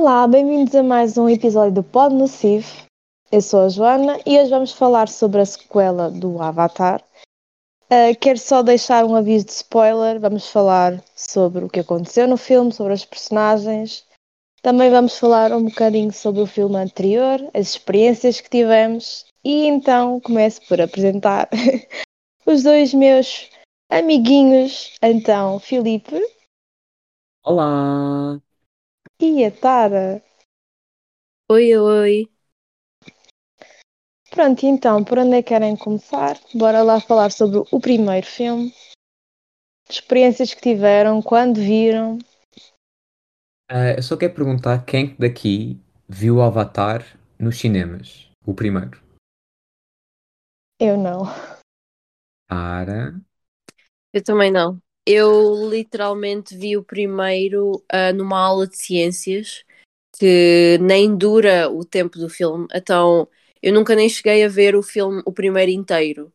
Olá, bem-vindos a mais um episódio do Pod Nocivo. Eu sou a Joana e hoje vamos falar sobre a sequela do Avatar. Uh, quero só deixar um aviso de spoiler. Vamos falar sobre o que aconteceu no filme, sobre as personagens. Também vamos falar um bocadinho sobre o filme anterior, as experiências que tivemos. E então começo por apresentar os dois meus amiguinhos. Então, Filipe. Olá! E a Tara. Oi, oi. Pronto, então, por onde é que querem começar? Bora lá falar sobre o primeiro filme. Experiências que tiveram, quando viram. Ah, eu só quero perguntar quem daqui viu o Avatar nos cinemas? O primeiro. Eu não. Para. Eu também não. Eu literalmente vi o primeiro ah, numa aula de ciências que nem dura o tempo do filme, então eu nunca nem cheguei a ver o filme, o primeiro inteiro.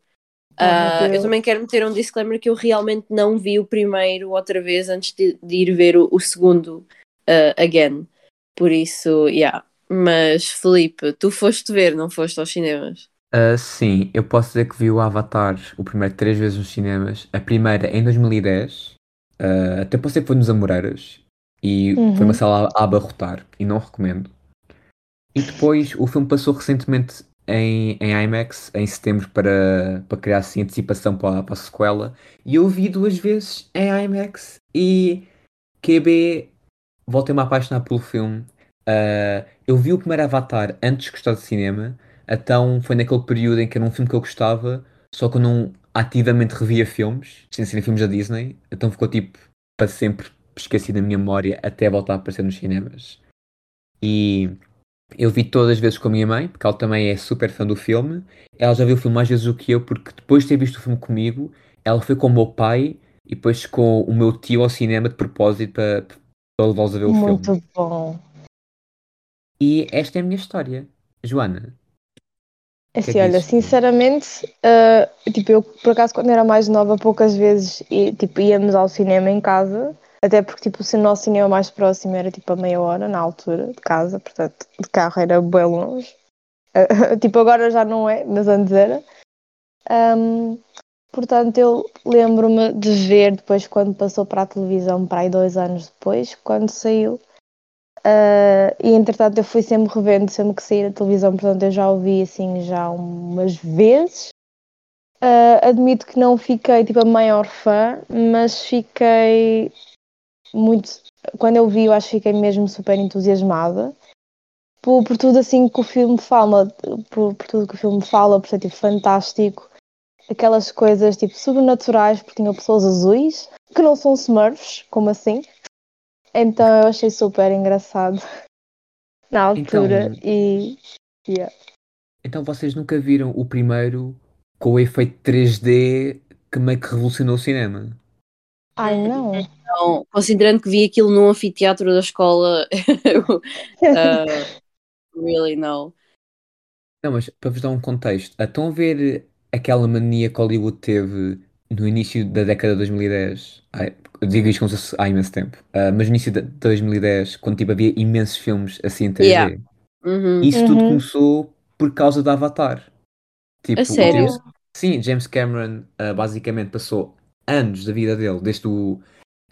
Ah, Ah, eu- também quero meter um disclaimer que eu realmente não vi o primeiro outra vez antes de, de ir ver o, o segundo ah, again. Por isso, yeah. Mas Felipe, tu foste ver, não foste aos cinemas? Ah, sim, eu posso dizer que vi o Avatar o primeiro três vezes nos cinemas. A primeira em 2010. Ah, até posso dizer que foi nos Amoreiras. E Uhum. foi uma sala a abarrotar. E não recomendo. E depois o filme passou recentemente em, em IMAX, em setembro, para, para criar assim antecipação para, a- para a sequela. E eu vi duas vezes em IMAX. E QB, voltei-me a apaixonar pelo filme. Ah, eu vi o primeiro Avatar antes de gostar de cinema. Então foi naquele período em que era um filme que eu gostava, só que eu não ativamente revia filmes, sem serem filmes da Disney. Então ficou tipo para sempre esquecido na minha memória até voltar a aparecer nos cinemas. E eu vi todas as vezes com a minha mãe, porque ela também é super fã do filme. Ela já viu o filme mais vezes do que eu, porque depois de ter visto o filme comigo, ela foi com o meu pai e depois com o meu tio ao cinema de propósito para, para levá-los a ver o Muito filme. bom. E esta é a minha história. Joana, que é Assim, que olha, sinceramente, ah, tipo, eu por acaso quando era mais nova, poucas vezes i- tipo, íamos ao cinema em casa, até porque tipo, o nosso cinema mais próximo era tipo a meia hora na altura de casa, portanto, de carro era bem longe. Ah, tipo, agora já não é, mas antes era. Ahm, portanto, eu lembro-me de ver depois quando passou para a televisão, para aí dois anos depois, quando saiu. Ah, e entretanto eu fui sempre revendo, sempre que saía da televisão, portanto eu já ouvi assim já umas vezes. Ah, admito que não fiquei tipo a maior fã, mas fiquei muito. Quando eu vi, eu acho que fiquei mesmo super entusiasmada por, por tudo assim que o filme fala, por, por tudo que o filme fala, por ser tipo fantástico, aquelas coisas tipo sobrenaturais, porque tinham pessoas azuis que não são smurfs, como assim? Então eu achei super engraçado na altura Então- e yeah. então vocês nunca viram o primeiro com o efeito 3D que meio que revolucionou o cinema? ai não. Então, considerando que vi aquilo num anfiteatro da escola, eu, ah, really no. Não, mas para vos dar um contexto, estão a ver aquela mania que Hollywood teve no início da década de 2010? Ai, eu digo isto como se fosse há imenso tempo, Ah, mas no início de 2010, quando tipo, havia imensos filmes assim em 3D. Yeah. Uhum. Isso tudo Uhum. começou por causa do Avatar. Tipo, A sério? James- sim, James Cameron ah, basicamente passou anos da vida dele, desde o.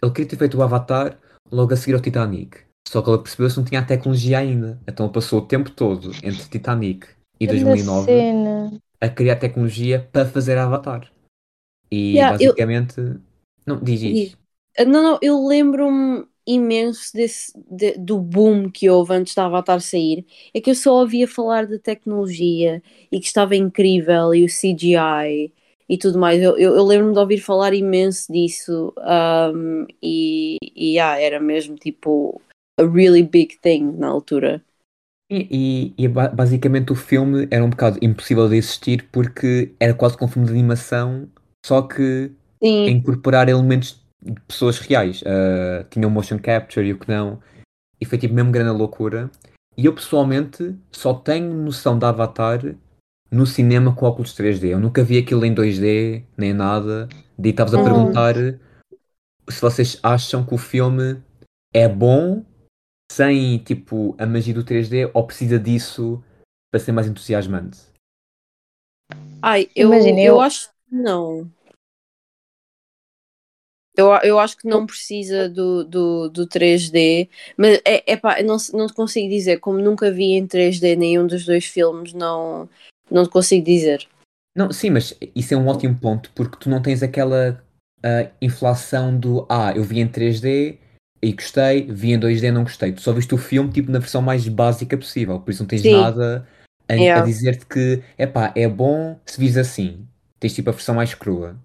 Ele queria ter feito o Avatar logo a seguir ao Titanic. Só que ele percebeu-se que não tinha a tecnologia ainda. Então ele passou o tempo todo entre Titanic e Grande 2009 cena. a criar tecnologia para fazer Avatar. E Yeah, eu- basicamente. Não, diz isso. Ah, Não, não, eu lembro-me imenso desse, de- do boom que houve antes da Avatar sair. É que eu só ouvia falar de tecnologia e que estava incrível e o CGI e tudo mais. Eu, eu, eu lembro-me de ouvir falar imenso disso um, e, e yeah, era mesmo tipo a really big thing na altura. E, e- e ba- basicamente o filme era um bocado impossível de existir porque era quase como um filme de animação, só que a Sim, incorporar elementos de pessoas reais. Ah, tinha o motion capture e o que não. E foi tipo mesmo grande loucura. E eu pessoalmente só tenho noção de Avatar no cinema com óculos 3D. Eu nunca vi aquilo em 2D, nem nada. Daí estavas a Hum. perguntar se vocês acham que o filme é bom sem tipo a magia do 3D ou precisa disso para ser mais entusiasmante? Ai, eu, Imagina, eu eu- acho não. Eu, eu acho que não precisa do, do, do 3D, mas é, é pá, não, não te consigo dizer, como nunca vi em 3D nenhum dos dois filmes, não, não te consigo dizer. Não, sim, mas isso é um ótimo ponto porque tu não tens aquela ah, inflação do ah, eu vi em 3D e gostei, vi em 2D e não gostei. Tu só viste o filme tipo na versão mais básica possível, por isso não tens Sim. nada a, a Yeah. dizer-te que epá, é bom se vis assim. Tens tipo a versão mais crua.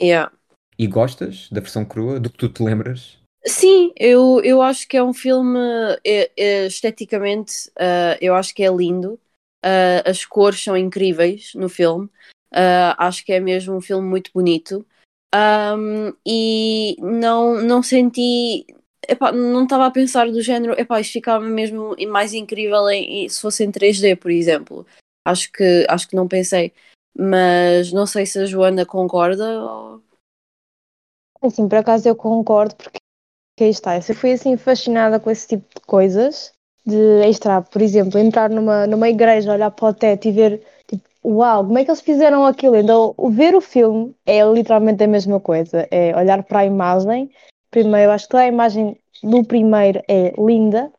Yeah. E gostas da versão crua, do que tu te lembras? Sim, eu, eu acho que é um filme é- é, esteticamente, ah, eu acho que é lindo. Ah, as cores são incríveis no filme. Ah, acho que é mesmo um filme muito bonito. Ahm, e não, não senti. epá, não estava a pensar do género, epá, isto ficava mesmo mais incrível em- se fosse em 3D, por exemplo. Acho que, acho que não pensei. Mas não sei se a Joana concorda. ou- Assim, por acaso eu concordo, porque aí está. Eu fui assim fascinada com esse tipo de coisas, de extra, por exemplo, entrar numa, numa igreja, olhar para o teto e ver, tipo, uau, como é que eles fizeram aquilo? Então, ver o filme é literalmente a mesma coisa, é olhar para a imagem. Primeiro, acho que a imagem do primeiro é linda,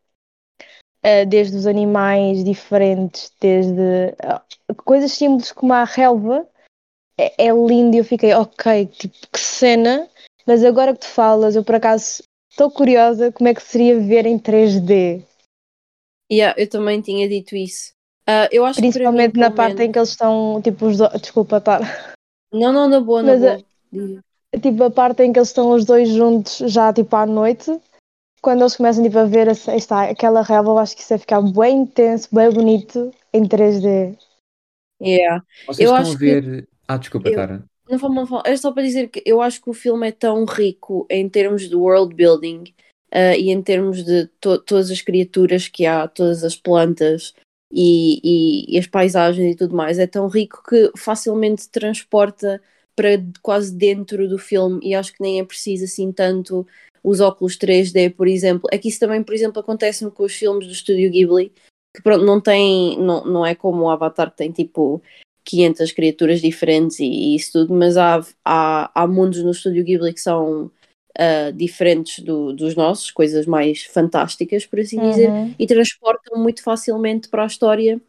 desde os animais diferentes, desde ah, coisas simples como a relva, é, é lindo e eu fiquei, ok, tipo, que cena. Mas agora que tu falas, eu por acaso estou curiosa como é que seria ver em 3D. Yeah, eu também tinha dito isso. Ah, eu acho que Principalmente mim, na parte menos- em que eles estão, tipo, os dois. Desculpa, tá. Não, não, na boa, na Mas, boa. Diz. Tipo, a parte em que eles estão os dois juntos, já tipo à noite, quando eles começam tipo, a ver essa, está, aquela relva, eu acho que isso ia ficar bem intenso, bem bonito em 3D. Yeah. Vocês Eu estão acho a que- ver. Ah, desculpa, eu- Tara. Não vou mal falar. É só para dizer que eu acho que o filme é tão rico em termos de world building ah, e em termos de to- todas as criaturas que há, todas as plantas e, e- e as paisagens e tudo mais. É tão rico que facilmente transporta para quase dentro do filme e acho que nem é preciso assim tanto os óculos 3D, por exemplo. É que isso também, por exemplo, acontece com os filmes do estúdio Ghibli, que pronto, não tem, não, não é como o Avatar que tem tipo 500 criaturas diferentes e, e isso tudo, mas há, há, há mundos no estúdio Ghibli que são ah, diferentes do- dos nossos, coisas mais fantásticas, por assim dizer, Uhum. e transportam muito facilmente para a história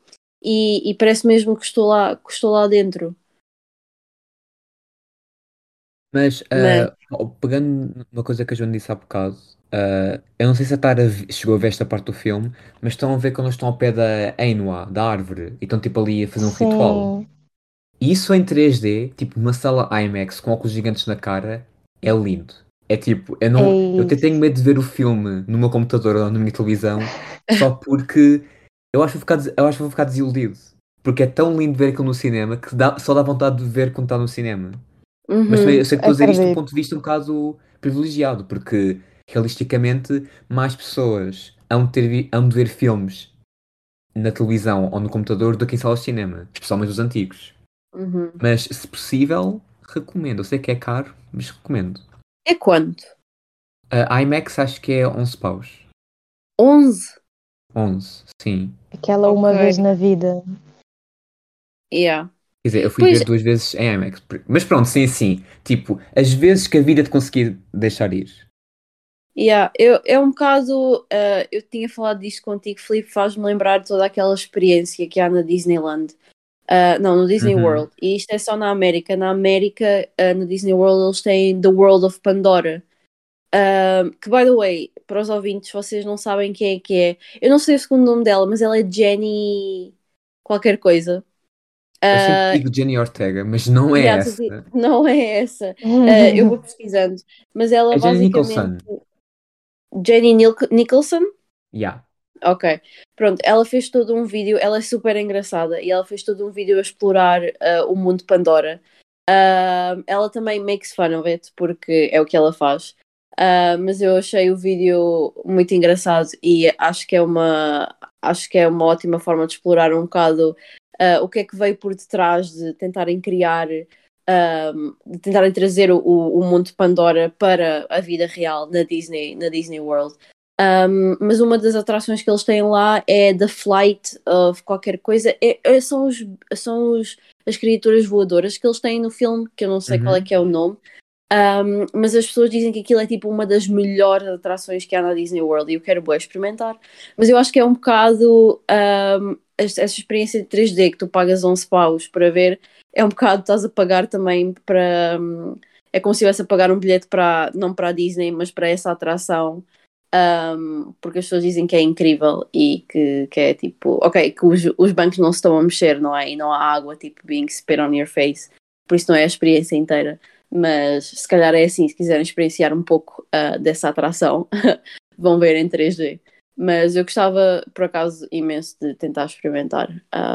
e, e parece mesmo que estou lá, que estou lá dentro. Mas, Mas- ah, oh, pegando numa coisa que a Joana disse há bocado, ah, eu não sei se a Tara vi- chegou a ver esta parte do filme, mas estão a ver quando eles estão ao pé da Ainhoa, da árvore, e estão tipo ali a fazer um ritual. Sim. E isso em 3D, tipo numa sala IMAX com óculos gigantes na cara, é lindo. É tipo, eu não, É eu até isso. tenho medo de ver o filme no meu computador ou na minha televisão, só porque eu acho que vou ficar, des- eu acho que vou ficar desiludido. Porque é tão lindo ver aquilo no cinema que dá, só dá vontade de ver quando está no cinema. Mas também Uhum. eu sei que estou a dizer isto de um acredito. ponto de vista um bocado privilegiado, porque realisticamente mais pessoas hão de, ter, hão de ver filmes na televisão ou no computador do que em salas de cinema, especialmente os antigos. Uhum. Mas se possível, recomendo. Eu sei que é caro, mas recomendo. É quanto? A IMAX acho que é 11 paus. 11? 11, sim. Aquela uma Ok. vez na vida. Yeah. Quer dizer, eu fui Pois- ver duas vezes em IMAX. Mas pronto, sim, sim. Tipo, as vezes que a vida te conseguir deixar ir. Yeah, eu, é um bocado. ah, eu tinha falado disto contigo, Filipe, faz-me lembrar toda aquela experiência que há na Disneyland. Ah, não, no Disney Uhum. World. E isto é só na América. Na América, ah, no Disney World, eles têm The World of Pandora. Que, by the way, para os ouvintes, vocês não sabem quem é que é. Eu não sei o segundo nome dela, mas ela é Jenny. qualquer coisa. Eu Ah, sempre digo Jenny Ortega, mas não é yeah, essa. não é essa. Ah, eu vou pesquisando. Mas ela É Jenny basicamente. Jenny Nil- Nicholson? Yeah. Ok, pronto, ela fez todo um vídeo, ela é super engraçada e ela fez todo um vídeo a explorar ah, o mundo de Pandora. Ah, ela também makes fun of it, porque é o que ela faz. Ah, mas eu achei o vídeo muito engraçado e acho que é uma acho que é uma ótima forma de explorar um bocado ah, o que é que veio por detrás de tentarem criar ah, de tentarem trazer o, o mundo de Pandora para a vida real na Disney, na Disney World. Um, mas uma das atrações que eles têm lá é The Flight of qualquer coisa. É, é, são os, são os, as criaturas voadoras que eles têm no filme, que eu não sei uhum. qual é que é o nome. Um, mas as pessoas dizem que aquilo é tipo uma das melhores atrações que há na Disney World e eu quero bem experimentar. Mas eu acho que é um bocado um, essa experiência de 3D que tu pagas 11 paus para ver, é um bocado estás a pagar também para. Um, é como se estivesse a pagar um bilhete para, não para a Disney, mas para essa atração. Um, porque as pessoas dizem que é incrível e que, que é tipo, ok, que os, os bancos não se estão a mexer, não é? E não há água tipo being spit on your face, por isso não é a experiência inteira mas se calhar é assim, se quiserem experienciar um pouco uh, dessa atração, vão ver em 3D. Mas eu gostava, por acaso, imenso de tentar experimentar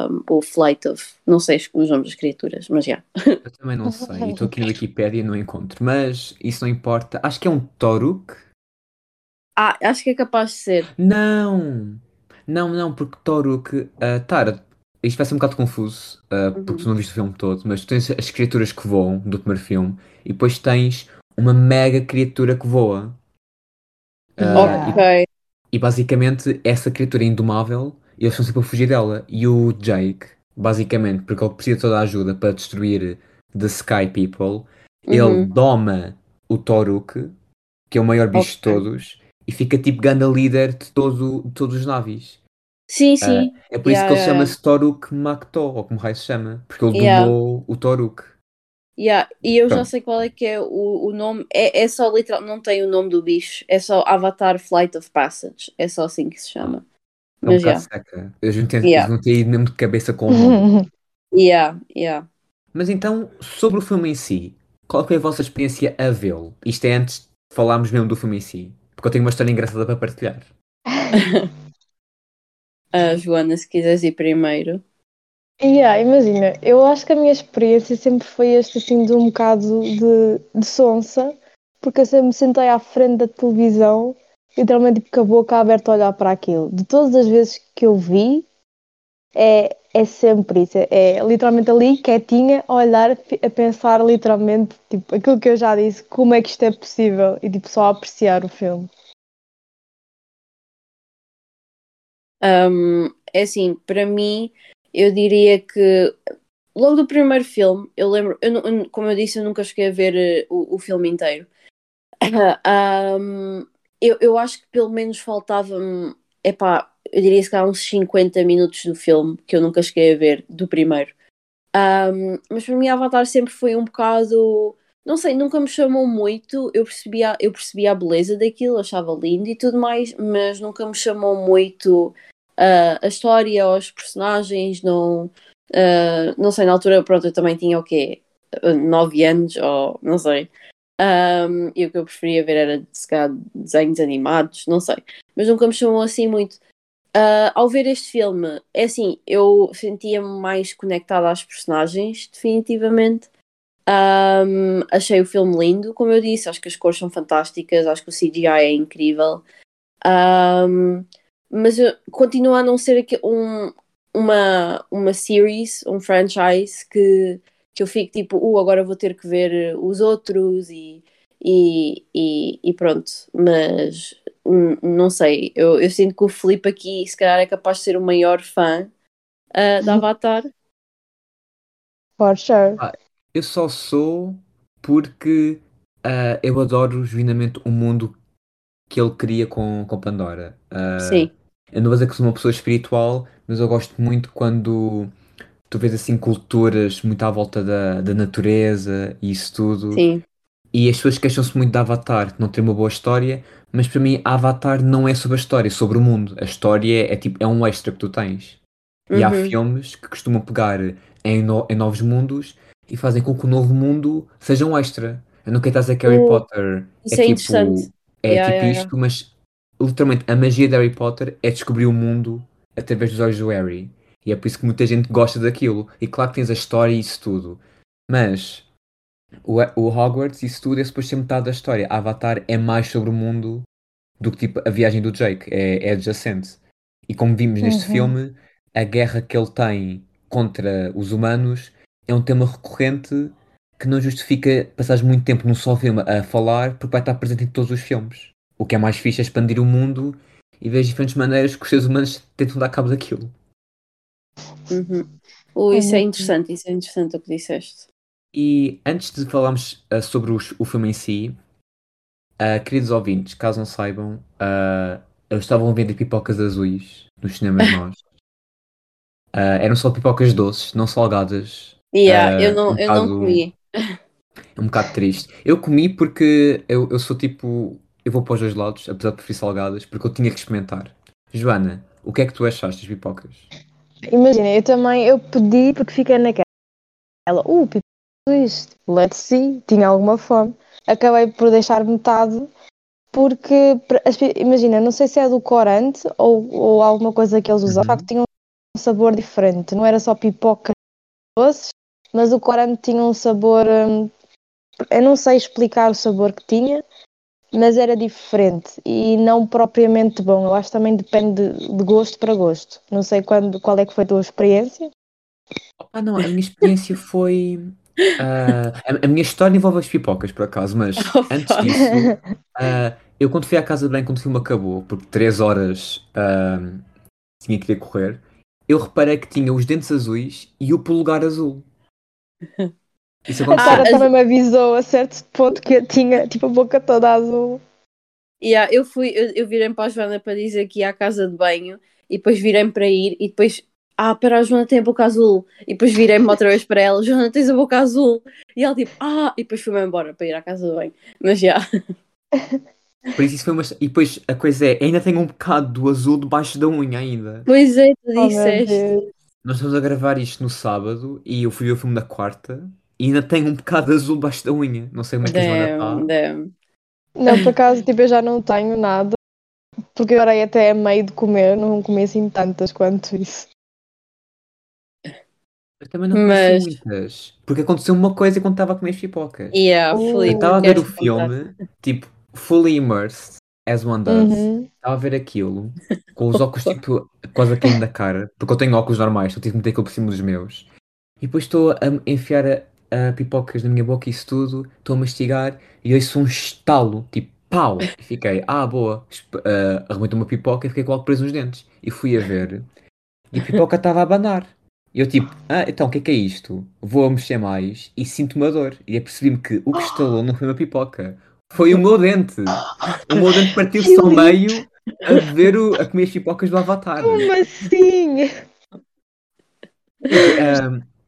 um, o Flight of. Não sei os nomes das criaturas, mas já. Yeah. Eu também não sei, estou aqui na Wikipedia e não encontro, mas isso não importa. Acho que é um Toruk. Ah, acho que é capaz de ser. Não! Não, não, porque Toruk. Uh, Tara, isto vai ser um bocado confuso, uh, porque tu uhum. não viste o filme todo, mas tu tens as criaturas que voam do primeiro filme e depois tens uma mega criatura que voa. Uh, ok. E, basicamente essa criatura indomável eles estão sempre a fugir dela. E o Jake, basicamente, porque ele precisa de toda a ajuda para destruir The Sky People, uhum. ele doma o Toruk, que é o maior bicho okay. de todos, e fica tipo ganda líder de, todo, de todos os navios. Sim, ah, sim. Uh, é por isso yeah, que ele yeah. chama-se Toruk Makto, ou como raio se chama, porque ele yeah. domou o Toruk. Yeah. E eu Pronto. já sei qual é que é o, o nome, é, é só literal, não tem o nome do bicho, é só Avatar Flight of Passage, é só assim que se chama. É um Mas, yeah. seca. Eu não tenho, yeah. não tenho ido mesmo de cabeça com o nome. yeah, yeah. Mas então, sobre o filme em si, qual foi a vossa experiência a vê-lo? Isto é antes de falarmos mesmo do filme em si, porque eu tenho uma história engraçada para partilhar. a Joana, se quiseres ir primeiro. Yeah, imagina, eu acho que a minha experiência sempre foi este assim de um bocado de, de sonsa, porque eu sempre me sentei à frente da televisão, literalmente tipo, com a boca aberta a olhar para aquilo. De todas as vezes que eu vi, é, é sempre isso, é, é literalmente ali, quietinha, a olhar, a pensar literalmente, tipo, aquilo que eu já disse, como é que isto é possível, e tipo, só a apreciar o filme. Um, é assim, para mim, eu diria que logo do primeiro filme, eu lembro, eu, como eu disse, eu nunca cheguei a ver uh, o, o, filme inteiro. Um, eu, eu acho que pelo menos faltava-me, epá, eu diria que há uns 50 minutos do filme que eu nunca cheguei a ver, do primeiro. Um, mas para mim, Avatar sempre foi um bocado. Não sei, nunca me chamou muito. Eu percebia, eu percebia a beleza daquilo, achava lindo e tudo mais, mas nunca me chamou muito uh, a história, os personagens, não, uh, não sei, na altura, pronto, eu também tinha o quê? 9 anos, ou não sei. Um, e o que eu preferia ver era se calhar, desenhos animados, não sei. Mas nunca me chamou assim muito. Uh, ao ver este filme, é assim, eu sentia-me mais conectada às personagens, definitivamente. Um, achei o filme lindo, como eu disse, acho que as cores são fantásticas, acho que o CGI é incrível. Um, mas continua a não ser aqui um, uma, uma series, um franchise que, que eu fico tipo, uh, agora vou ter que ver os outros e, e, e, e pronto. Mas não sei, eu, eu sinto que o Felipe aqui se calhar é capaz de ser o maior fã uh, da Avatar. For sure. Ah, eu só sou porque uh, eu adoro genuinamente o mundo que ele cria com, com Pandora. Uh, Sim. Eu não vou dizer que sou uma pessoa espiritual, mas eu gosto muito quando tu vês assim culturas muito à volta da, da natureza e isso tudo. Sim. E as pessoas queixam-se muito de Avatar, não tem uma boa história, mas para mim Avatar não é sobre a história, é sobre o mundo. A história é, é tipo, é um extra que tu tens. E há Uhum. filmes que costumam pegar em, no- em novos mundos e fazem com que o novo mundo seja um extra. Eu não quero estar a dizer que Harry Potter Isso é é tipo, interessante. É Yeah, tipo yeah, isto, mas literalmente a magia de Harry Potter é descobrir o mundo através dos olhos do Harry. E é por isso que muita gente gosta daquilo. E claro que tens a história e isso tudo. Mas o, o Hogwarts, isso tudo é suposto ser metade da história. Avatar é mais sobre o mundo do que tipo a viagem do Jake. É, é adjacente. E como vimos neste Uhum. filme, a guerra que ele tem contra os humanos é um tema recorrente que não justifica passar muito tempo num só filme a falar porque vai estar presente em todos os filmes. o que é mais fixe é expandir o mundo e ver as diferentes maneiras que os seres humanos tentam dar cabo daquilo. Uhum. Oh, isso é interessante, isso é interessante o que disseste. E antes de falarmos ah, sobre os- o filme em si, ah, queridos ouvintes, caso não saibam, ah, eles estavam a vender pipocas azuis nos cinemas nós. Eram só pipocas doces, não salgadas. Yeah, Ah, eu não, um eu não bocado- comi. É um bocado triste. Eu comi porque eu, eu sou tipo. Eu vou para os dois lados, apesar de preferir salgadas, porque eu tinha que experimentar. Joana, o que é que tu achaste das pipocas? Imagina, eu também eu pedi porque fiquei naquela. Ela, uh, isto, let's see, tinha alguma fome. Acabei por deixar metade porque, imagina, não sei se é do corante ou, ou alguma coisa que eles usam, Uhum. de facto tinha um sabor diferente, não era só pipoca doces, mas o corante tinha um sabor, hum, eu não sei explicar o sabor que tinha, mas era diferente e não propriamente bom. Eu acho que também depende de, de gosto para gosto. Não sei quando, qual é que foi a tua experiência. Ah, não, a minha experiência foi. ah, a, a minha história envolve as pipocas, por acaso, mas Opa. antes disso, ah, eu quando fui à casa de banho, quando o filme acabou, porque 3 horas ah, tinha que ir correr, eu reparei que tinha os dentes azuis e o polegar azul. Isso A. Sara também me avisou a certo ponto que eu tinha tipo a boca toda azul. Yeah, eu fui, eu, eu virei para a Joana para dizer que ia à casa de banho e depois virei para ir e depois, ah, para a Joana tem a boca azul. E depois virei-me outra vez para ela, Joana tens a boca azul. E ela tipo, ah, e depois fui-me embora para ir à casa de banho. Mas já, Por isso, isso foi uma. E depois a coisa é, ainda tenho um bocado do azul debaixo da unha ainda. pois é, tu Oh, disseste. Nós estamos a gravar isto no sábado e eu fui ver o filme na quarta e ainda tenho um bocado de azul debaixo da unha. Não sei como é que a Joana está. damn. Não, por acaso tipo, eu já não tenho nada. Porque agora aí até é meio de comer, não comi assim tantas quanto isso. Eu também não Mas- muitas. Porque aconteceu uma coisa quando estava a comer as pipocas. Yeah, Uh, Eu Filipe, estava a ver o contar? filme, tipo, fully immersed, as one does. Uhum. Estava a ver aquilo, com os óculos, tipo, quase a cair da cara. Porque eu tenho óculos normais, então tive que meter aquilo por cima dos meus. E depois estou a enfiar a, a pipocas na minha boca e isso tudo, estou a mastigar e ouço um estalo, tipo, pau! E fiquei, ah, boa. Esp- ah, arrebentei uma pipoca e fiquei com algo preso nos dentes. E fui a ver, e a pipoca estava a abanar. E eu tipo, ah, então o que é que é isto? Vou a mexer mais e sinto uma dor. E apercebi-me que o que estalou não foi uma pipoca, foi o meu dente. O meu dente partiu-se ao meio a ver o, a comer as pipocas do Avatar. Como assim?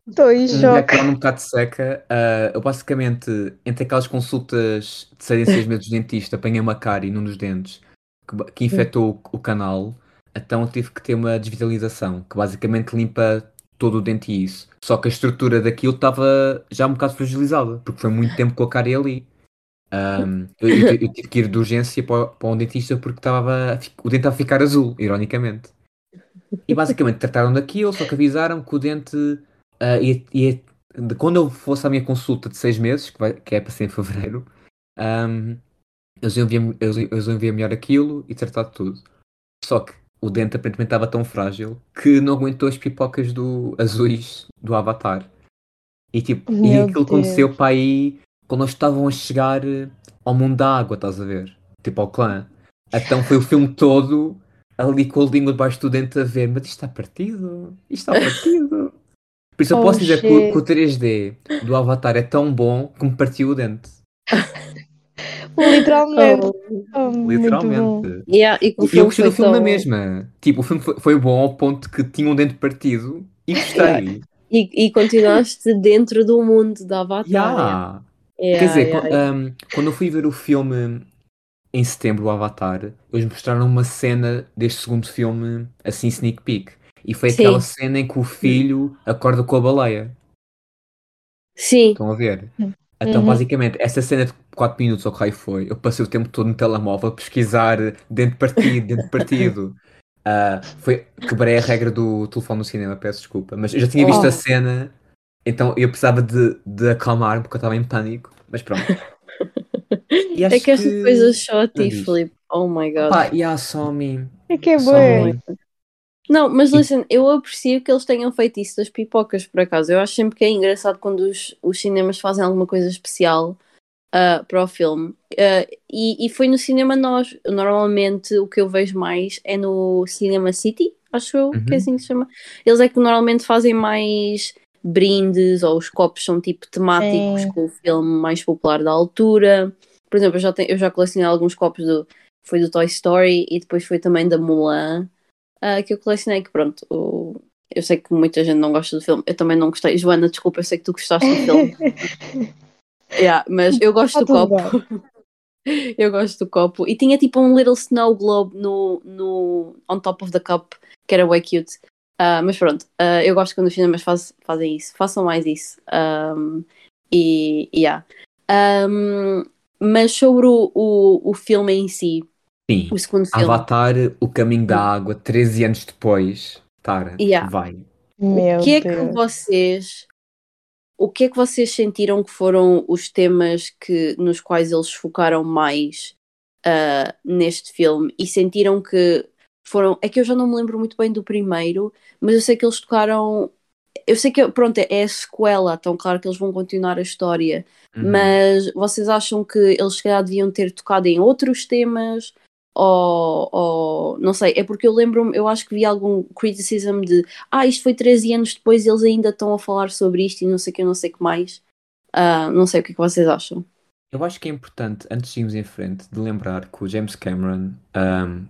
Estou em choque. um bocado seca. ah, eu basicamente, entre aquelas consultas de 6 em 6 meses de dentista, apanhei uma cárie num dos dentes que, que infectou o, o canal. Então eu tive que ter uma desvitalização, que basicamente limpa todo o dente e isso. Só que a estrutura daquilo estava já um bocado fragilizada, porque foi muito tempo com a cárie ali. Ahm, eu, eu ti- eu tive que ir de urgência para, para um dentista porque estava o dente estava a ficar azul, ironicamente. E basicamente trataram daquilo, só que avisaram que o dente ah, ia, ia- de quando eu fosse à minha consulta de seis meses, que, vai- que é para ser em fevereiro, ahm, eles, iam ver, eles, eles iam ver melhor aquilo e tratar de tudo. Só que o dente aparentemente estava tão frágil que não aguentou as pipocas do azuis do Avatar. E tipo, e Meu aquilo Deus. aconteceu para aí quando eles estavam a chegar eh, ao mundo da água, estás a ver? Tipo ao clã. Então foi o filme todo ali com a língua debaixo do dente a ver, mas isto está partido, isto está partido. Por isso eu Oh, posso dizer que o, shit. que o 3D do Avatar é tão bom que me partiu o dente. Literalmente. Oh, Oh, muito bom. Literalmente. yeah, e E eu gostei do filme na tão- mesma. Tipo, o filme foi, foi bom ao ponto que tinha um dente partido e gostei. E, e continuaste dentro do mundo da Avatar. Yeah. Yeah. Quer dizer, yeah, co- yeah. um, quando eu fui ver o filme em setembro, o Avatar, eles mostraram uma cena deste segundo filme, assim, sneak peek. E foi Sim. aquela cena em que o filho acorda com a baleia. Sim, Estão a ver? Então, Uhum. basicamente, essa cena de 4 minutos, ou que raio foi, eu passei o tempo todo no telemóvel a pesquisar dente partido, dente partido. Ah, foi, quebrei a regra do telefone no cinema, peço desculpa. Mas eu já tinha visto Oh. a cena, então eu precisava de, de acalmar-me porque eu estava em pânico. Mas pronto. E é que estas coisas só a ti. Filipe. Oh my god. Pá, e a Somi. É que é Só muito. Não, mas listen, eu aprecio que eles tenham feito isso das pipocas, por acaso. Eu acho sempre que é engraçado quando os, os cinemas fazem alguma coisa especial uh, para o filme. Uh, e, e foi no cinema nós. Normalmente o que eu vejo mais é no Cinema City, acho eu que é Uhum. assim que se chama. Eles é que normalmente fazem mais brindes ou os copos são tipo temáticos Sim. com o filme mais popular da altura. Por exemplo, eu já, tenho, eu já colecionei alguns copos do. Foi do Toy Story e depois foi também da Mulan ah, que eu colecionei. Que pronto, o- eu sei que muita gente não gosta do filme. Eu também não gostei. Joana, desculpa, eu sei que tu gostaste do filme. Yeah, mas eu gosto Tá do copo. eu gosto do copo. E tinha tipo um little snow globe no, no on top of the cup, que era way cute. Ah, mas pronto, ah, eu gosto quando os cinemas faz, fazem isso. Façam mais isso. Um, e yeah. Um, mas sobre o, o, o filme em si, Sim. o segundo filme. Avatar, O Caminho da Água, 13 anos depois. Tara, Yeah. vai. Meu o que é Deus. que vocês o que é que vocês sentiram que foram os temas que nos quais eles focaram mais ah, neste filme e sentiram que foram é que eu já não me lembro muito bem do primeiro mas eu sei que eles tocaram eu sei que pronto é a sequela então claro que eles vão continuar a história Uhum. mas vocês acham que eles se calhar deviam ter tocado em outros temas ou, ou não sei, é porque eu lembro-me, eu acho que vi algum criticism de ah, isto foi 13 anos depois e eles ainda estão a falar sobre isto e não sei o que, não sei o que mais. Ah, não sei o que é que vocês acham. Eu acho que é importante, antes de irmos em frente, de lembrar que o James Cameron ahm,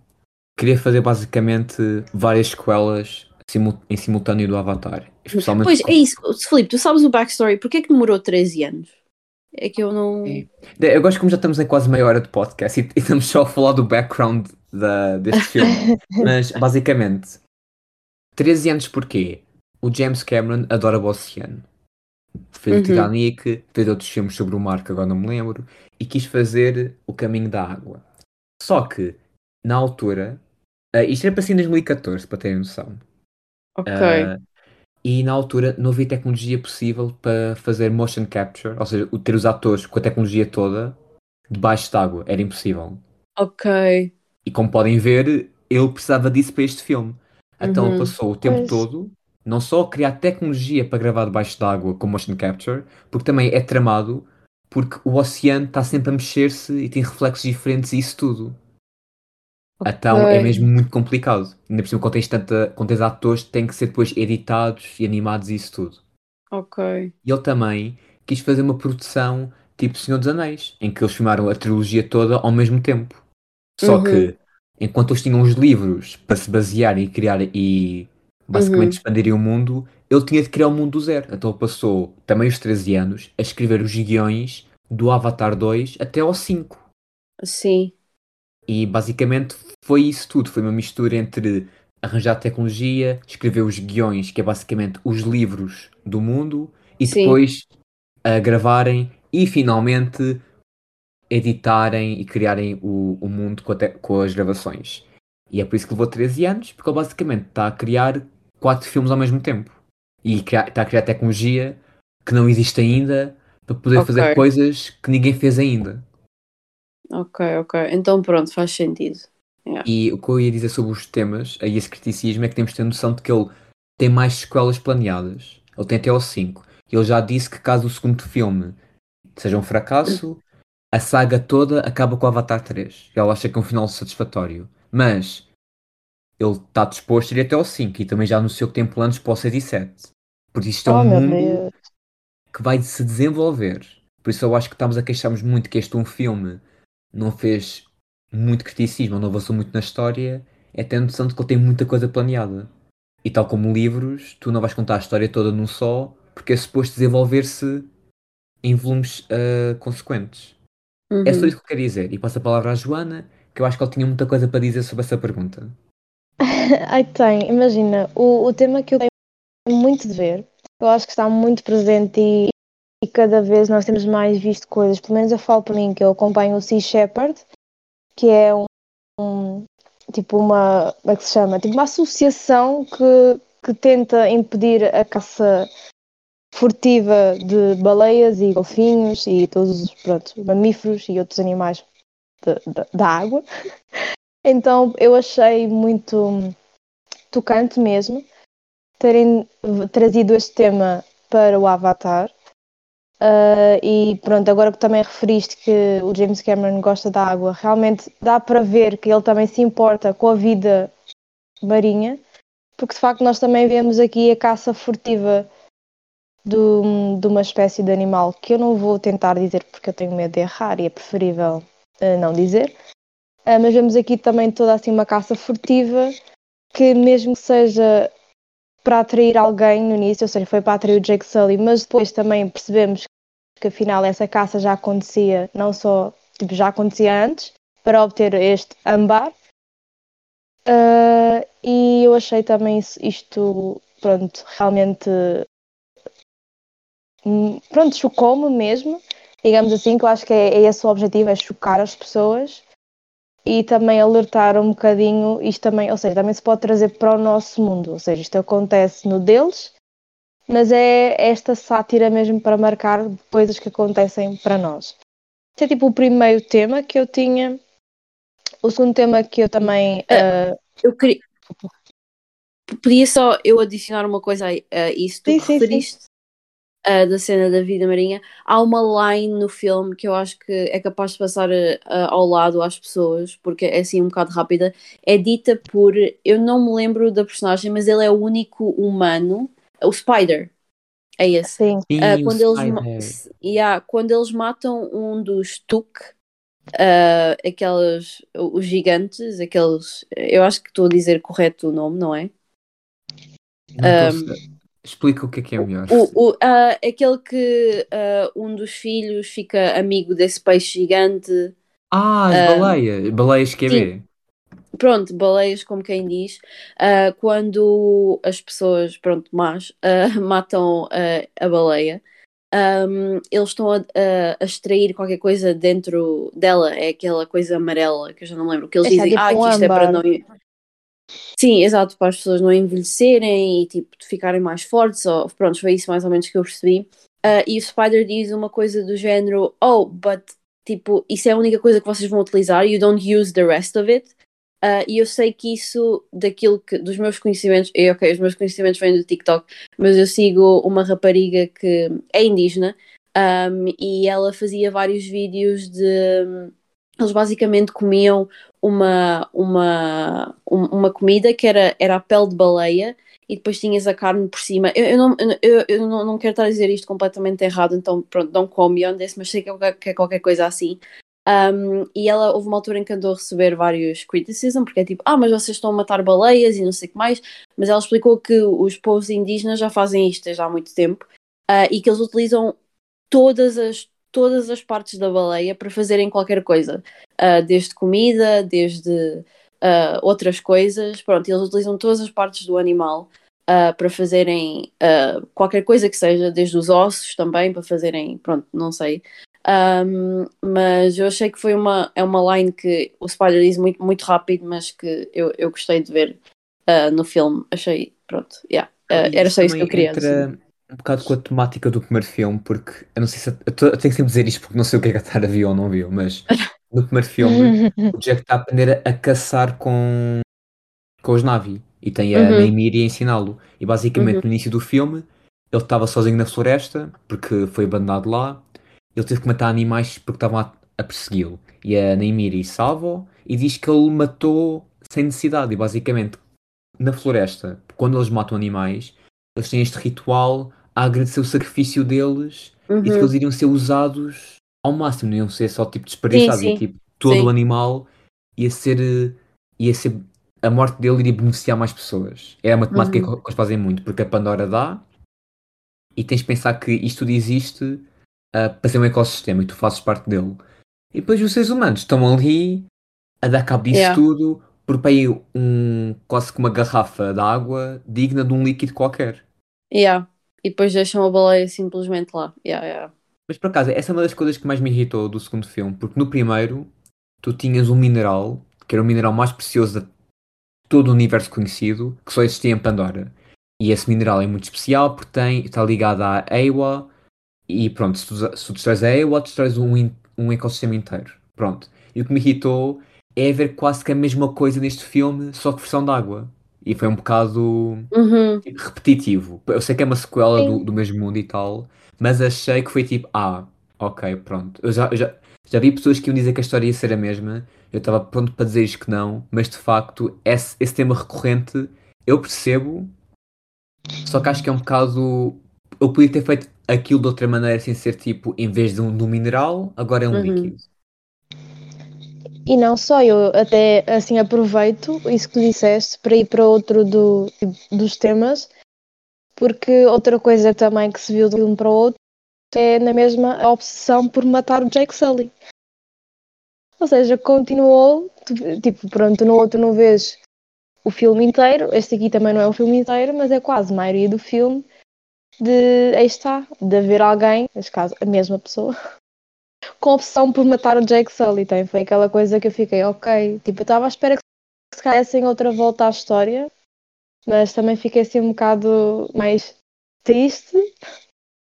queria fazer basicamente várias sequelas em simultâneo do Avatar. Especialmente Pois com- é isso, Filipe, tu sabes o backstory, porquê é que demorou 13 anos? É que eu não. É. Eu gosto como já estamos em quase meia hora de podcast e, e estamos só a falar do background da, deste filme. Mas basicamente, 13 anos porquê? O James Cameron adora o oceano. Fez Uhum. o Titanic, fez outros filmes sobre o mar que agora não me lembro, e quis fazer o caminho da água. Só que, na altura, ah, isto era para ser em 2014, para terem noção. Ok. Ah, e na altura não havia tecnologia possível para fazer motion capture, ou seja, o- ter os atores com a tecnologia toda debaixo d'água. Era impossível. ok. E como podem ver, ele precisava disso para este filme. Então Uhum. ele passou o tempo Pois. todo não só a criar tecnologia para gravar debaixo d'água com motion capture, porque também é tramado, porque o oceano está sempre a mexer-se e tem reflexos diferentes e isso tudo. Então é mesmo muito complicado. Ainda por cima, quando tens, tanta, quando tens atores, tem que ser depois editados e animados e isso tudo. Ok. E ele também quis fazer uma produção tipo Senhor dos Anéis, em que eles filmaram a trilogia toda ao mesmo tempo. Só Uhum. que, enquanto eles tinham os livros para se basear e criar e basicamente Uhum. expandirem o mundo, ele tinha de criar o mundo do zero. Então ele passou também os 13 anos a escrever os guiões do Avatar 2 até ao 5. Sim. E basicamente foi isso tudo. Foi uma mistura entre arranjar tecnologia, escrever os guiões, que é basicamente os livros do mundo, e Sim. depois a gravarem e finalmente editarem e criarem o, o mundo com, com as gravações. E é por isso que levou 13 anos, porque ele basicamente está a criar quatro filmes ao mesmo tempo. E está a criar tecnologia que não existe ainda para poder Ok. fazer coisas que ninguém fez ainda. Ok, ok. Então pronto, faz sentido. E o que eu ia dizer sobre os temas, aí esse criticismo, é que temos de ter noção de que ele tem mais sequelas planeadas. Ele tem até ao 5. E ele já disse que caso o segundo filme seja um fracasso, a saga toda acaba com o Avatar 3. Ele acha que é um final satisfatório. Mas ele está disposto a ir até ao 5 e também já anunciou que tem planos para o 6 e 7. Porque isto é Oh um mundo Deus. que vai se desenvolver. Por isso eu acho que estamos a queixarmos muito que este um filme não fez muito criticismo, não avançou muito na história, é ter noção de que ele tem muita coisa planeada. E tal como livros, tu não vais contar a história toda num só, porque é suposto desenvolver-se em volumes ah, consequentes. É só Uhum. isso que eu quero dizer. E passo a palavra à Joana, que eu acho que ela tinha muita coisa para dizer sobre essa pergunta. Ai, tem, imagina, o, o tema que eu tenho muito de ver, eu acho que está muito presente e, e cada vez nós temos mais visto coisas, pelo menos eu falo por mim, que eu acompanho o Sea Shepherd, que é um, um- tipo uma, como é que se chama? Tipo uma associação que, que tenta impedir a caça furtiva de baleias e golfinhos e todos os pronto, mamíferos e outros animais de- de- da água. Então eu achei muito tocante mesmo terem trazido este tema para o Avatar. Uh, e pronto, agora que também referiste que o James Cameron gosta da água, realmente dá para ver que ele também se importa com a vida marinha, porque de facto nós também vemos aqui a caça furtiva do, de uma espécie de animal que eu não vou tentar dizer porque eu tenho medo de errar e é preferível uh, não dizer. Uh, mas vemos aqui também toda assim uma caça furtiva que mesmo que seja para atrair alguém no início, ou seja, foi para atrair o Jake Sully, mas depois também percebemos que afinal essa caça já acontecia, não só, tipo, já acontecia antes, para obter este ambar. Uh, e eu achei também isto, pronto, realmente, hum, pronto, chocou-me mesmo, digamos assim, que eu acho que é, é esse o objetivo, é chocar as pessoas e também alertar um bocadinho, isto também, ou seja, também se pode trazer para o nosso mundo, ou seja, isto acontece no deles, mas é esta sátira mesmo para marcar coisas que acontecem para nós. Este é tipo o primeiro tema que eu tinha. O segundo tema que eu também. Uh, eu queria. Podia só eu adicionar uma coisa a, isso. Tu sim, referiste sim, sim. Uh, da cena da vida marinha. Há uma line no filme que eu acho que é capaz de passar uh, ao lado às pessoas, porque é assim um bocado rápida. É dita por. Eu não me lembro da personagem, mas ele é o único humano o Spider. É esse. Sim. Uh, quando, eles, yeah, quando eles matam um dos Tuk, uh, aqueles, os gigantes, aqueles. Eu acho que estou a dizer correto o nome, não é? Um, Explica o que é que é melhor. O, o, uh, aquele que um dos filhos fica amigo desse peixe gigante. Ah, as baleias, baleias QB pronto, baleias, como quem diz, uh, quando as pessoas, pronto, más, uh, matam uh, a baleia, um, eles estão a, a, a, extrair qualquer coisa dentro dela, é aquela coisa amarela, que eu já não lembro, que eles dizem, tipo ah, que isto é para não... Sim, exato, para as pessoas não envelhecerem e tipo ficarem mais fortes, ou, pronto, foi isso mais ou menos que eu percebi. e o Spider diz uma coisa do género, oh, but tipo, isso é a única coisa que vocês vão utilizar, you don't use the rest of it. Uh, e eu sei que isso, daquilo que, dos meus conhecimentos, e ok, os meus conhecimentos vêm do TikTok, mas eu sigo uma rapariga que é indígena um, e ela fazia vários vídeos de. Eles basicamente comiam uma, uma, uma comida que era, era a pele de baleia e depois tinhas a carne por cima. Eu, eu, não, eu, eu não, não quero estar a dizer isto completamente errado, então pronto, não come on mas sei que é, que é qualquer coisa assim. Um, e ela houve uma altura em que andou a receber vários criticism, porque é tipo, ah, mas vocês estão a matar baleias e não sei o que mais. Mas ela explicou que os povos indígenas já fazem isto desde há muito tempo uh, e que eles utilizam todas as, todas as partes da baleia para fazerem qualquer coisa, uh, desde comida, desde uh, outras coisas. Pronto, eles utilizam todas as partes do animal. para fazerem qualquer coisa que seja, desde os ossos também, para fazerem, pronto, não sei, um, mas eu achei que foi uma, é uma line que o Spider diz muito, muito rápido, mas que eu, eu gostei de ver uh, no filme. Achei, pronto, yeah. Uh, era só isso que eu queria dizer. Um bocado com a temática do primeiro filme, porque eu não sei se. Eu, tô, eu tenho que sempre dizer isto porque não sei o que é que a Tara viu ou não viu, mas no primeiro filme o Jack está a aprender a, a caçar com, com os Navi e tem a uhum. A ensiná-lo. E basicamente uhum. no início do filme ele estava sozinho na floresta porque foi abandonado lá ele teve que matar animais porque estavam a, a persegui-lo. E a Naimiri salva e diz que ele matou sem necessidade. E basicamente, na floresta, quando eles matam animais, eles têm este ritual a agradecer o sacrifício deles uhum. e de que eles iriam ser usados ao máximo, não iam ser só tipo desperdiçados. E, tipo, todo sim. o animal ia ser, ia ser. A morte dele iria beneficiar mais pessoas. É a matemática uhum. que eles fazem muito, porque a Pandora dá e tens de pensar que isto tudo existe uh, para ser um ecossistema e tu fazes parte dele. E depois os seres humanos estão ali a dar cabo disso yeah. tudo por aí um, quase que uma garrafa de água digna de um líquido qualquer. Yeah. E depois deixam a baleia simplesmente lá. Yeah, yeah. Mas por acaso, essa é uma das coisas que mais me irritou do segundo filme, porque no primeiro tu tinhas um mineral, que era o mineral mais precioso de todo o universo conhecido, que só existia em Pandora. E esse mineral é muito especial porque tem, está ligado à Ewa, e pronto, se tu, se tu destróis a AWA, destróis um, um ecossistema inteiro. Pronto. E o que me irritou é ver quase que a mesma coisa neste filme, só que versão de água. E foi um bocado Uhum. tipo, repetitivo. Eu sei que é uma sequela do, do mesmo mundo e tal, mas achei que foi tipo, ah, ok, pronto. Eu já, eu já, já vi pessoas que iam dizer que a história ia ser a mesma. Eu estava pronto para dizer que não, mas de facto, esse, esse tema recorrente eu percebo, só que acho que é um bocado. Eu podia ter feito aquilo de outra maneira sem ser tipo, em vez de um, de um mineral, agora é um Uhum. líquido. E não só, eu até assim aproveito isso que disseste para ir para outro do, dos temas, porque outra coisa também que se viu de um para o outro é na mesma a obsessão por matar o Jake Sully. Ou seja, continuou, tipo, pronto, no outro não vês o filme inteiro, este aqui também não é o filme inteiro, mas é quase a maioria do filme de, aí está, de haver alguém, neste caso a mesma pessoa, com opção por matar o Jake Sully. Tem, foi aquela coisa que eu fiquei, ok, tipo, eu estava à espera que se calhassem outra volta à história, mas também fiquei assim um bocado mais triste.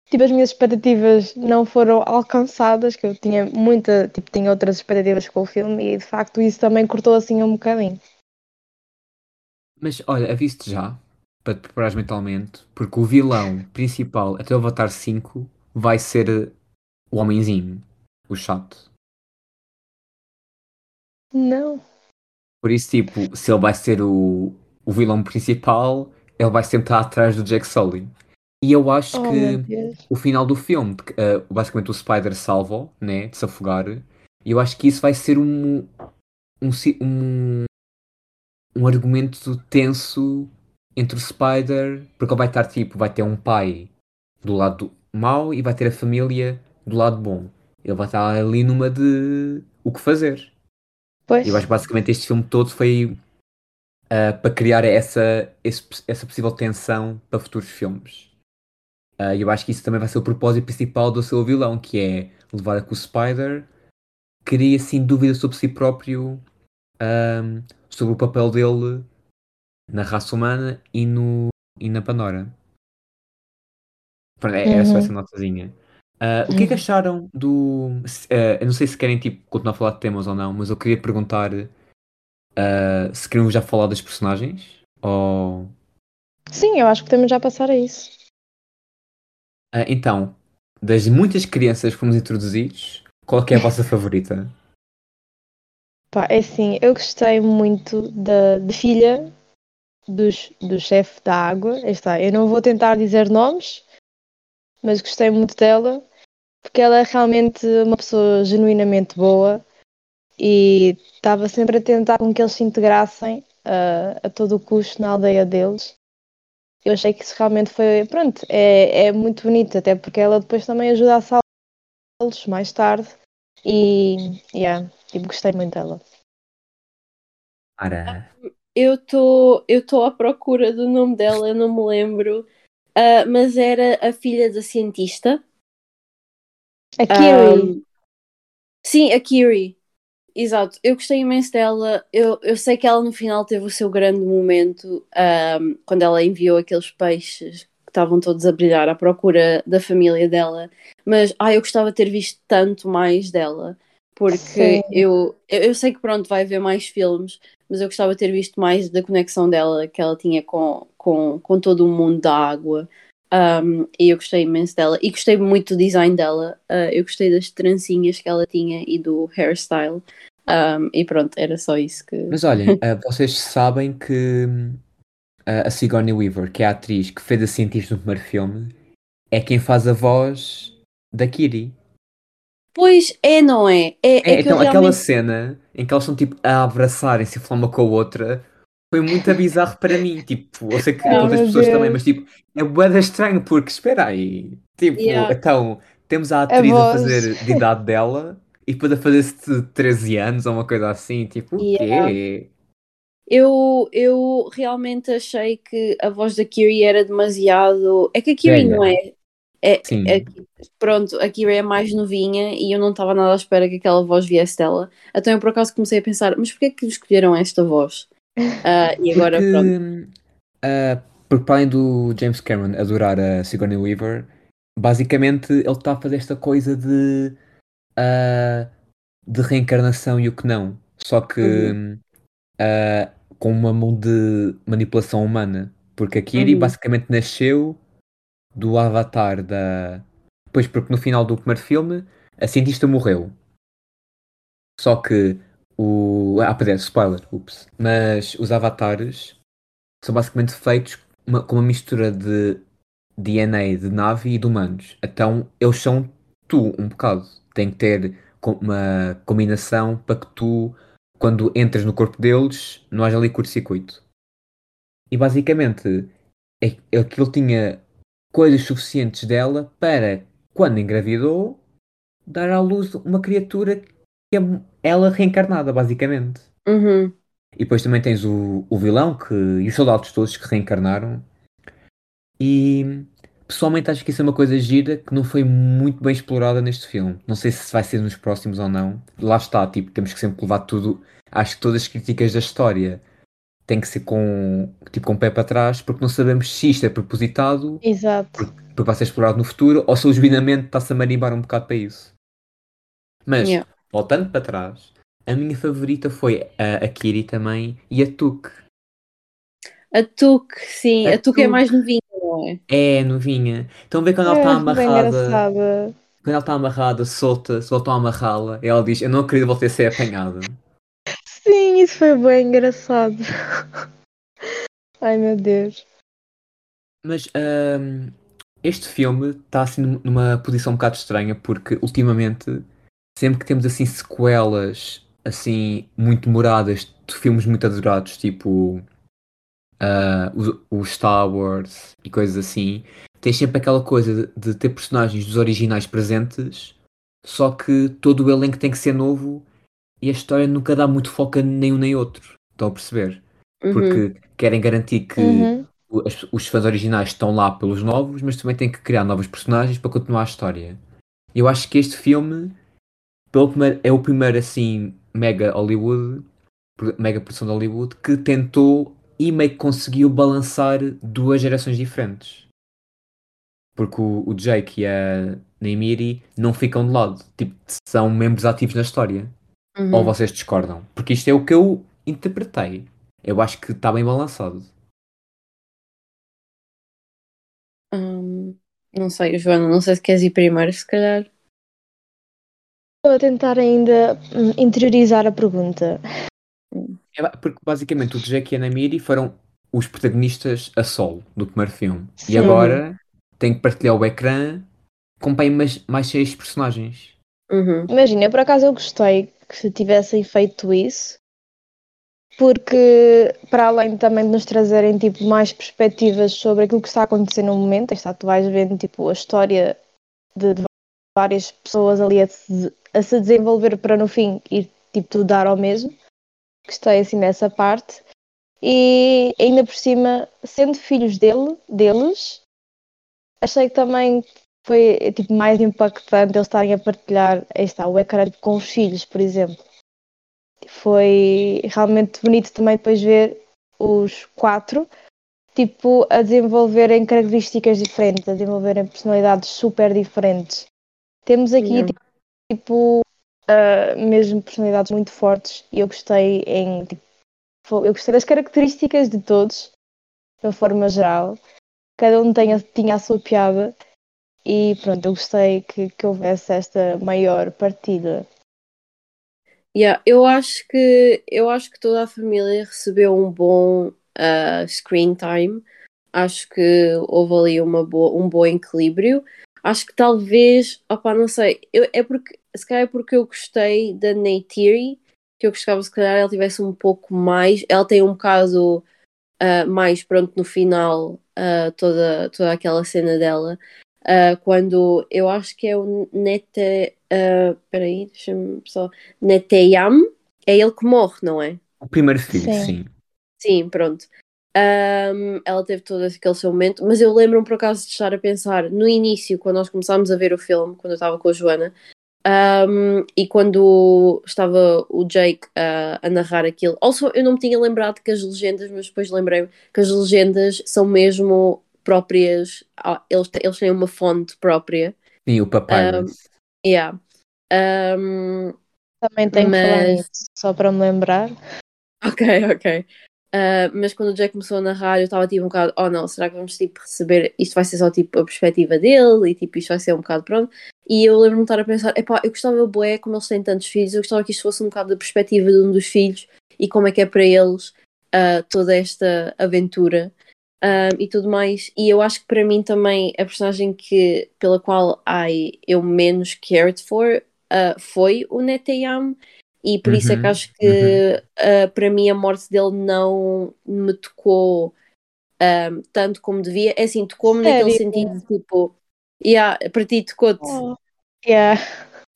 Tipo, as minhas expectativas não foram alcançadas, que eu tinha muita, tipo, tinha outras expectativas com o filme e de facto isso também cortou assim um bocadinho. Mas olha, aviso-te já, para te preparares mentalmente, porque o vilão principal até o Avatar 5 vai ser o homenzinho, o chato. Não. Por isso, tipo, se ele vai ser o, o vilão principal, ele vai sempre estar atrás do Jack Sully. E eu acho Oh que o final do filme, eh, basicamente o Spider salva, né, de se afogar, e eu acho que isso vai ser um, um, um, um argumento tenso entre o Spider, porque ele vai estar tipo, vai ter um pai do lado mau e vai ter a família do lado bom. Ele vai estar ali numa de o que fazer. Pois. E eu acho que basicamente este filme todo foi ah, para criar essa, esse- essa possível tensão para futuros filmes. E eu acho que isso também vai ser o propósito principal do seu vilão, que é levar a que o Spider cria assim dúvidas sobre si próprio, ahm, sobre o papel dele na raça humana e, no, e na Pandora. Pronto, é, essa vai ser a notazinha. Ah, o que é que acharam do. se- ah, eu não sei se querem tipo, continuar a falar de temas ou não, mas eu queria perguntar ah, se queriam já falar dos personagens ou. Sim, eu acho que temos já passar a isso. Ah, então, das muitas crianças que fomos introduzidos, qual é que é a vossa favorita? Pá, é assim, eu gostei muito da, de filha dos, do chefe da água. Aí está, eu não vou tentar dizer nomes, mas gostei muito dela, porque ela é realmente uma pessoa genuinamente boa e estava sempre a tentar com que eles se integrassem ah, a todo o custo na aldeia deles. Eu achei que isso realmente foi, pronto, é, é muito bonito, até porque ela depois também ajuda a salvá-los mais tarde. E, yeah, tipo, gostei muito dela. Para. Eu estou eu tô à procura do nome dela, eu não me lembro. Ah, mas era a filha da cientista. A Kiri, Ahm, sim, a Kiri. Exato, eu gostei imenso dela. Eu, eu sei que ela no final teve o seu grande momento ahm, quando ela enviou aqueles peixes que estavam todos a brilhar à procura da família dela. Mas ai, eu gostava de ter visto tanto mais dela. Porque eu, eu, eu sei que pronto, vai haver mais filmes, mas eu gostava de ter visto mais da conexão dela que ela tinha com, com, com todo o mundo da água. Um, e eu gostei imenso dela e gostei muito do design dela. Uh, eu gostei das trancinhas que ela tinha e do hairstyle. Um, e pronto, era só isso que. Mas olhem, ah, vocês sabem que ah, a Sigourney Weaver, que é a atriz que fez a cientista no primeiro filme, é quem faz a voz da Kiri. Pois é, não é? É, é É, então aquela realmente. cena em que elas estão tipo a abraçarem-se uma com a outra foi muito bizarro para mim. Tipo, eu sei que outras pessoas também, Deus. mas tipo, é bué estranho porque espera aí. Tipo, Yeah. então temos a atriz a voz. fazer de idade dela e depois a fazer-se de 13 anos ou uma coisa assim. Tipo, o Yeah. quê? Eu, eu realmente achei que a voz da Kiri era demasiado. É que a Kiri não é. É, é- pronto, a Kiri é mais novinha e eu não estava nada à espera que aquela voz viesse dela. Então eu por acaso comecei a pensar, mas porquê é que escolheram esta voz? Ah, e agora Porque, pronto. porque para além do James Cameron adorar a Sigourney Weaver, basicamente ele está a fazer esta coisa de, ah, de reencarnação e o que não. Só que Uhum. com uma mão de manipulação humana. Porque a Kiri Uhum. basicamente nasceu do avatar da. Pois, porque no final do primeiro filme a cientista morreu. Só que o. Ah, perdão, spoiler, ups. Mas os avatares são basicamente feitos uma- com uma mistura de DNA de nave e de humanos. Então eles são tu, um bocado. Tem que ter uma combinação para que tu, quando entras no corpo deles, não haja ali curto-circuito. E basicamente é- aquilo tinha coisas suficientes dela para, quando engravidou, dar à luz uma criatura que é ela reencarnada, basicamente. Uhum. E depois também tens o, o vilão que, e os soldados todos que reencarnaram. E pessoalmente acho que isso é uma coisa gira que não foi muito bem explorada neste filme. Não sei se vai ser nos próximos ou não. Lá está, tipo, temos que sempre levar tudo. Acho que todas as críticas da história têm que ser com, tipo, com o pé para trás, porque não sabemos se isto é propositado, Exato. porque vai ser explorado no futuro, ou se o genuinamente está-se a marimbar um bocado para isso. Mas, Yeah. voltando para trás, a minha favorita foi a, a Kiri também e a Tuk. A Tuque, sim, A a Tuque é mais novinha, não é? É, novinha. Então vê quando ela É, está bem amarrada. Quando ela está amarrada, solta, se voltam a amarrá-la, ela diz: Eu não acredito voltar a ser apanhada. Sim, isso foi bem engraçado. Ai meu Deus. Mas ahm, este filme está assim num- numa posição um bocado estranha porque ultimamente, sempre que temos assim sequelas assim muito demoradas de filmes muito adorados, tipo os, os Star Wars e coisas assim, tens sempre aquela coisa de, de ter personagens dos originais presentes, só que todo o elenco tem que ser novo e a história nunca dá muito foco a nenhum nem outro. Estão a perceber? Uhum. Porque querem garantir que Uhum. os fãs originais estão lá pelos novos, mas também têm que criar novos personagens para continuar a história. Eu acho que este filme pelo primeiro- é o primeiro assim mega Hollywood, mega produção de Hollywood, que tentou e meio que conseguiu balançar duas gerações diferentes. Porque o, o Jake e a Naimiri não ficam de lado, tipo, são membros ativos na história. Uhum. Ou vocês discordam? Porque isto é o que eu interpretei. Eu acho que está bem balançado. Hum, não sei, Joana, não sei se queres ir primeiro, se calhar. Estou a tentar ainda hum, interiorizar a pergunta. É porque basicamente o Jack e a Namiri foram os protagonistas a solo do primeiro filme. E Sim. agora tem que partilhar o ecrã com bem mais, mais seis personagens. Uhum. Imagina, por acaso eu gostei que se tivessem feito isso, porque para além também de nos trazerem tipo, mais perspectivas sobre aquilo que está acontecendo no momento, está, tu vais vendo tipo, a história de, de várias pessoas ali a se, a se desenvolver para no fim ir tipo, tudo dar ao mesmo. Gostei assim dessa parte. E ainda por cima, sendo filhos dele, deles, achei que também foi tipo, mais impactante eles estarem a partilhar aí está, o ecrã tipo, com os filhos, por exemplo. Foi realmente bonito também depois ver os quatro tipo, a desenvolverem características diferentes, a desenvolverem personalidades super diferentes. Temos aqui tipo ah, mesmo personalidades muito fortes e eu gostei em tipo, eu gostei das características de todos, de uma forma geral. Cada um tenha, tinha a sua piada e pronto, eu gostei que, que houvesse esta maior partilha. Yeah, eu acho que eu acho que toda a família recebeu um bom uh, screen time. Acho que houve ali uma boa, um bom equilíbrio. Acho que talvez, opá, não sei, eu, é porque se calhar é porque eu gostei da Neytiri, que eu gostava se calhar ela tivesse um pouco mais. Ela tem um bocado uh, mais pronto no final uh, toda, toda aquela cena dela. Uh, quando eu acho que é o Nete. Uh, peraí, deixa-me só. Neteyam, é ele que morre, não é? O primeiro filho, Sim. sim. Sim, pronto. Um, ela teve todo aquele seu momento, mas eu lembro-me por acaso de estar a pensar no início, quando nós começámos a ver o filme, quando eu estava com a Joana, um, e quando estava o Jake a, a narrar aquilo. Also, eu não me tinha lembrado que as legendas, mas depois lembrei-me que as legendas são mesmo próprias, eles, eles têm uma fonte própria. Sim, o Papyrus. Yeah. Um, Também tenho que falar Mas- nisso, só para me lembrar. Ok, ok. Uh, mas quando o Jake começou a narrar, eu estava tipo um bocado, oh não, será que vamos tipo receber, isto vai ser só tipo a perspectiva dele e tipo isto vai ser um bocado pronto. E eu lembro-me de estar a pensar, epá, eu gostava bué, como eles têm tantos filhos, eu gostava que isto fosse um bocado da perspectiva de um dos filhos e como é que é para eles uh, toda esta aventura uh, e tudo mais. E eu acho que para mim também a personagem que, pela qual ai, eu menos cared for foi o Neteyam e por uhum, isso é que uhum, acho que uhum. uh, para mim a morte dele não me tocou um, tanto como devia. É assim, tocou-me naquele sentido tipo, yeah, para ti tocou-te. Oh. Yeah.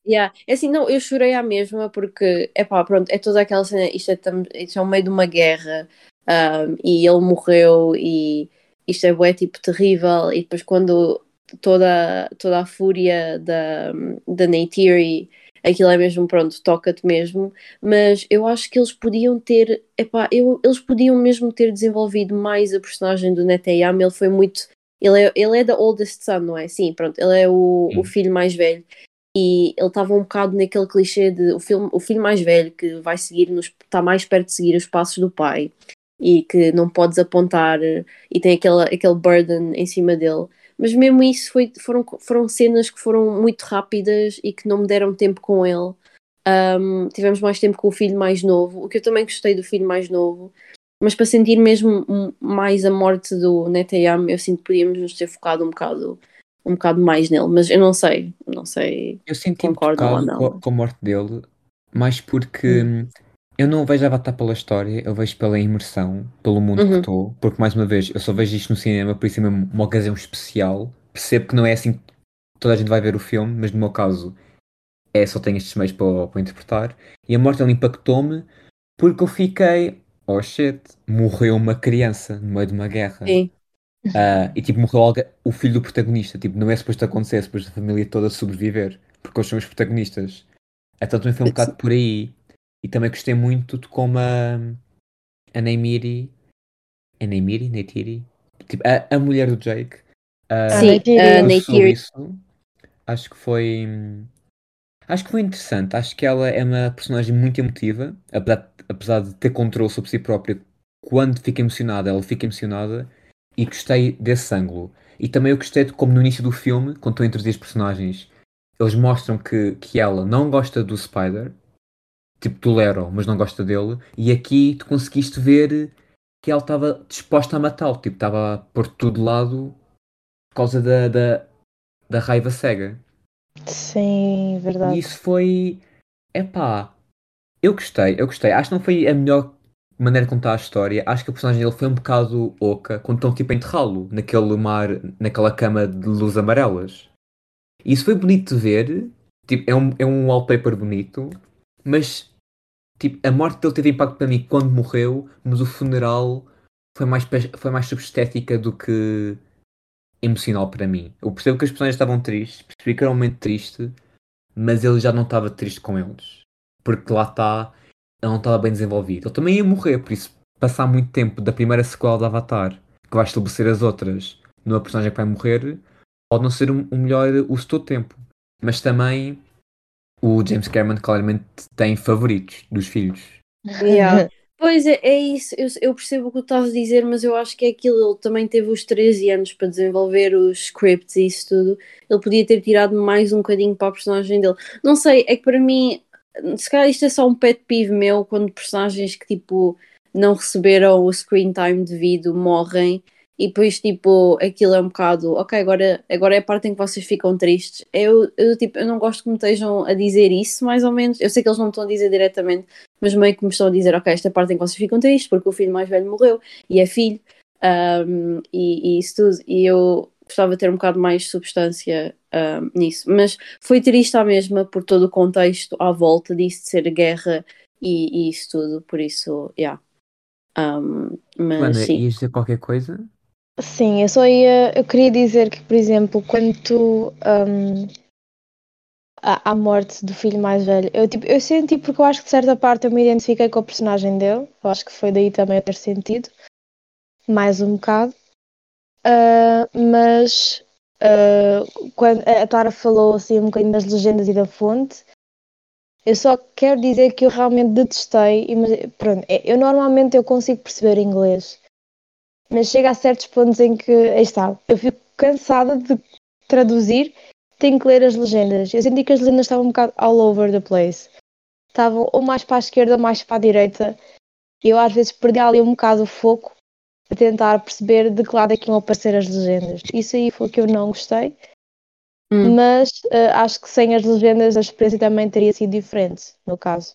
Yeah. É assim, não, eu chorei à mesma porque, é pá, pronto, é toda aquela cena, isto é, isto é o meio de uma guerra um, e ele morreu e isto é bué, tipo, terrível. E depois quando toda, toda a fúria da, da Neytiri aquilo é mesmo, pronto, toca-te mesmo, mas eu acho que eles podiam ter, epá, eu, eles podiam mesmo ter desenvolvido mais a personagem do Neteyam, ele foi muito, ele é, ele é da oldest son, não é? Sim, pronto, ele é o, o filho mais velho, e ele estava um bocado naquele clichê de o, filme, o filho mais velho que vai seguir, nos, está mais perto de seguir os passos do pai, e que não podes apontar, e tem aquele, aquele burden em cima dele, mas mesmo isso foi, foram, foram cenas que foram muito rápidas e que não me deram tempo com ele. Um, tivemos mais tempo com o filho mais novo, o que eu também gostei do filho mais novo, mas para sentir mesmo mais a morte do Neteyam, eu sinto que podíamos nos ter focado um bocado, um bocado mais nele, mas eu não sei, não sei. Eu senti concordo ou não. Com, com a morte dele, mais porque hum. Eu não vejo Avatar pela história, eu vejo pela imersão, pelo mundo uhum. que estou, porque mais uma vez, eu só vejo isto no cinema, por isso é mesmo uma ocasião especial. Percebo que não é assim que toda a gente vai ver o filme, mas no meu caso é só tenho estes meios para, para interpretar. E a morte ele impactou-me porque eu fiquei, oh shit, morreu uma criança no meio de uma guerra. Sim. Uh, e tipo, morreu o filho do protagonista. Tipo, não é suposto acontecer, é suposto a família toda sobreviver, porque eles são os protagonistas. Então também foi um bocado por aí. E também gostei muito de como a, a Neymiri. A Neymiri? Neytiri? Tipo, a, a mulher do Jake. Uh, Sim, a Neytiri. Acho que foi. Acho que foi interessante. Acho que ela é uma personagem muito emotiva, apesar, apesar de ter controle sobre si própria. Quando fica emocionada, ela fica emocionada. E gostei desse ângulo. E também eu gostei de como no início do filme, quando estão a introduzir os personagens, eles mostram que, que ela não gosta do Spider, tipo tolera mas não gosta dele. E aqui tu conseguiste ver que ela estava disposta a matá-lo, tipo, estava a pôr tudo de lado por causa da, da, da raiva cega. Sim, verdade. E isso foi. Epá, eu gostei, eu gostei. Acho que não foi a melhor maneira de contar a história. Acho que a personagem dele foi um bocado oca quando estão tipo a enterrá-lo naquele mar, naquela cama de luz amarelas. Isso foi bonito de ver. Tipo, é um, é um wallpaper bonito, mas tipo, a morte dele teve impacto para mim quando morreu, mas o funeral foi mais, foi mais sobre estética do que emocional para mim. Eu percebo que as pessoas estavam tristes, percebi que era um momento triste, mas ele já não estava triste com eles. Porque lá está, ele não estava bem desenvolvido. Ele também ia morrer, por isso passar muito tempo da primeira sequela de Avatar, que vai estabelecer as outras, numa personagem que vai morrer, pode não ser o melhor uso do tempo. Mas também o James Cameron claramente tem favoritos dos filhos. Yeah. Pois é, é isso, eu, eu, percebo o que tu estás a dizer, mas eu acho que é aquilo, ele também teve os 13 anos para desenvolver os scripts e isso tudo. Ele podia ter tirado mais um bocadinho para a personagem dele. Não sei, é que para mim, se calhar isto é só um pet peeve meu quando personagens que tipo não receberam o screen time devido morrem e depois tipo aquilo é um bocado ok agora agora é a parte em que vocês ficam tristes. Eu, eu tipo eu não gosto que me estejam a dizer isso mais ou menos. Eu sei que eles não estão a dizer diretamente mas meio que me estão a dizer ok esta é parte em que vocês ficam tristes porque o filho mais velho morreu e é filho. Um, e, e isso tudo. E eu gostava de ter um bocado mais substância um, nisso. Mas foi triste à mesma por todo o contexto à volta disso de ser guerra e, e isso tudo. Por isso yeah. Um, mas Ana, sim. ias dizer qualquer coisa? Sim, eu só ia. Eu queria dizer que, por exemplo, quando tu. Um, a, a morte do filho mais velho, eu, tipo, eu senti porque eu acho que de certa parte eu me identifiquei com o personagem dele. Eu acho que foi daí também eu ter sentido. Mais um bocado. Uh, mas uh, quando a Tara falou assim um bocadinho das legendas e da fonte, Eu só quero dizer que eu realmente detestei. Pronto, é- eu normalmente eu consigo perceber inglês, mas chega a certos pontos em que, aí está, eu fico cansada de traduzir, tenho que ler as legendas. Eu senti que as legendas estavam um bocado all over the place. Estavam ou mais para a esquerda ou mais para a direita. E eu às vezes perdi ali um bocado o foco a tentar perceber de que lado é que iam aparecer as legendas. Isso aí foi o que eu não gostei. Hum. Mas eh, acho que sem as legendas a experiência também teria sido diferente, no caso.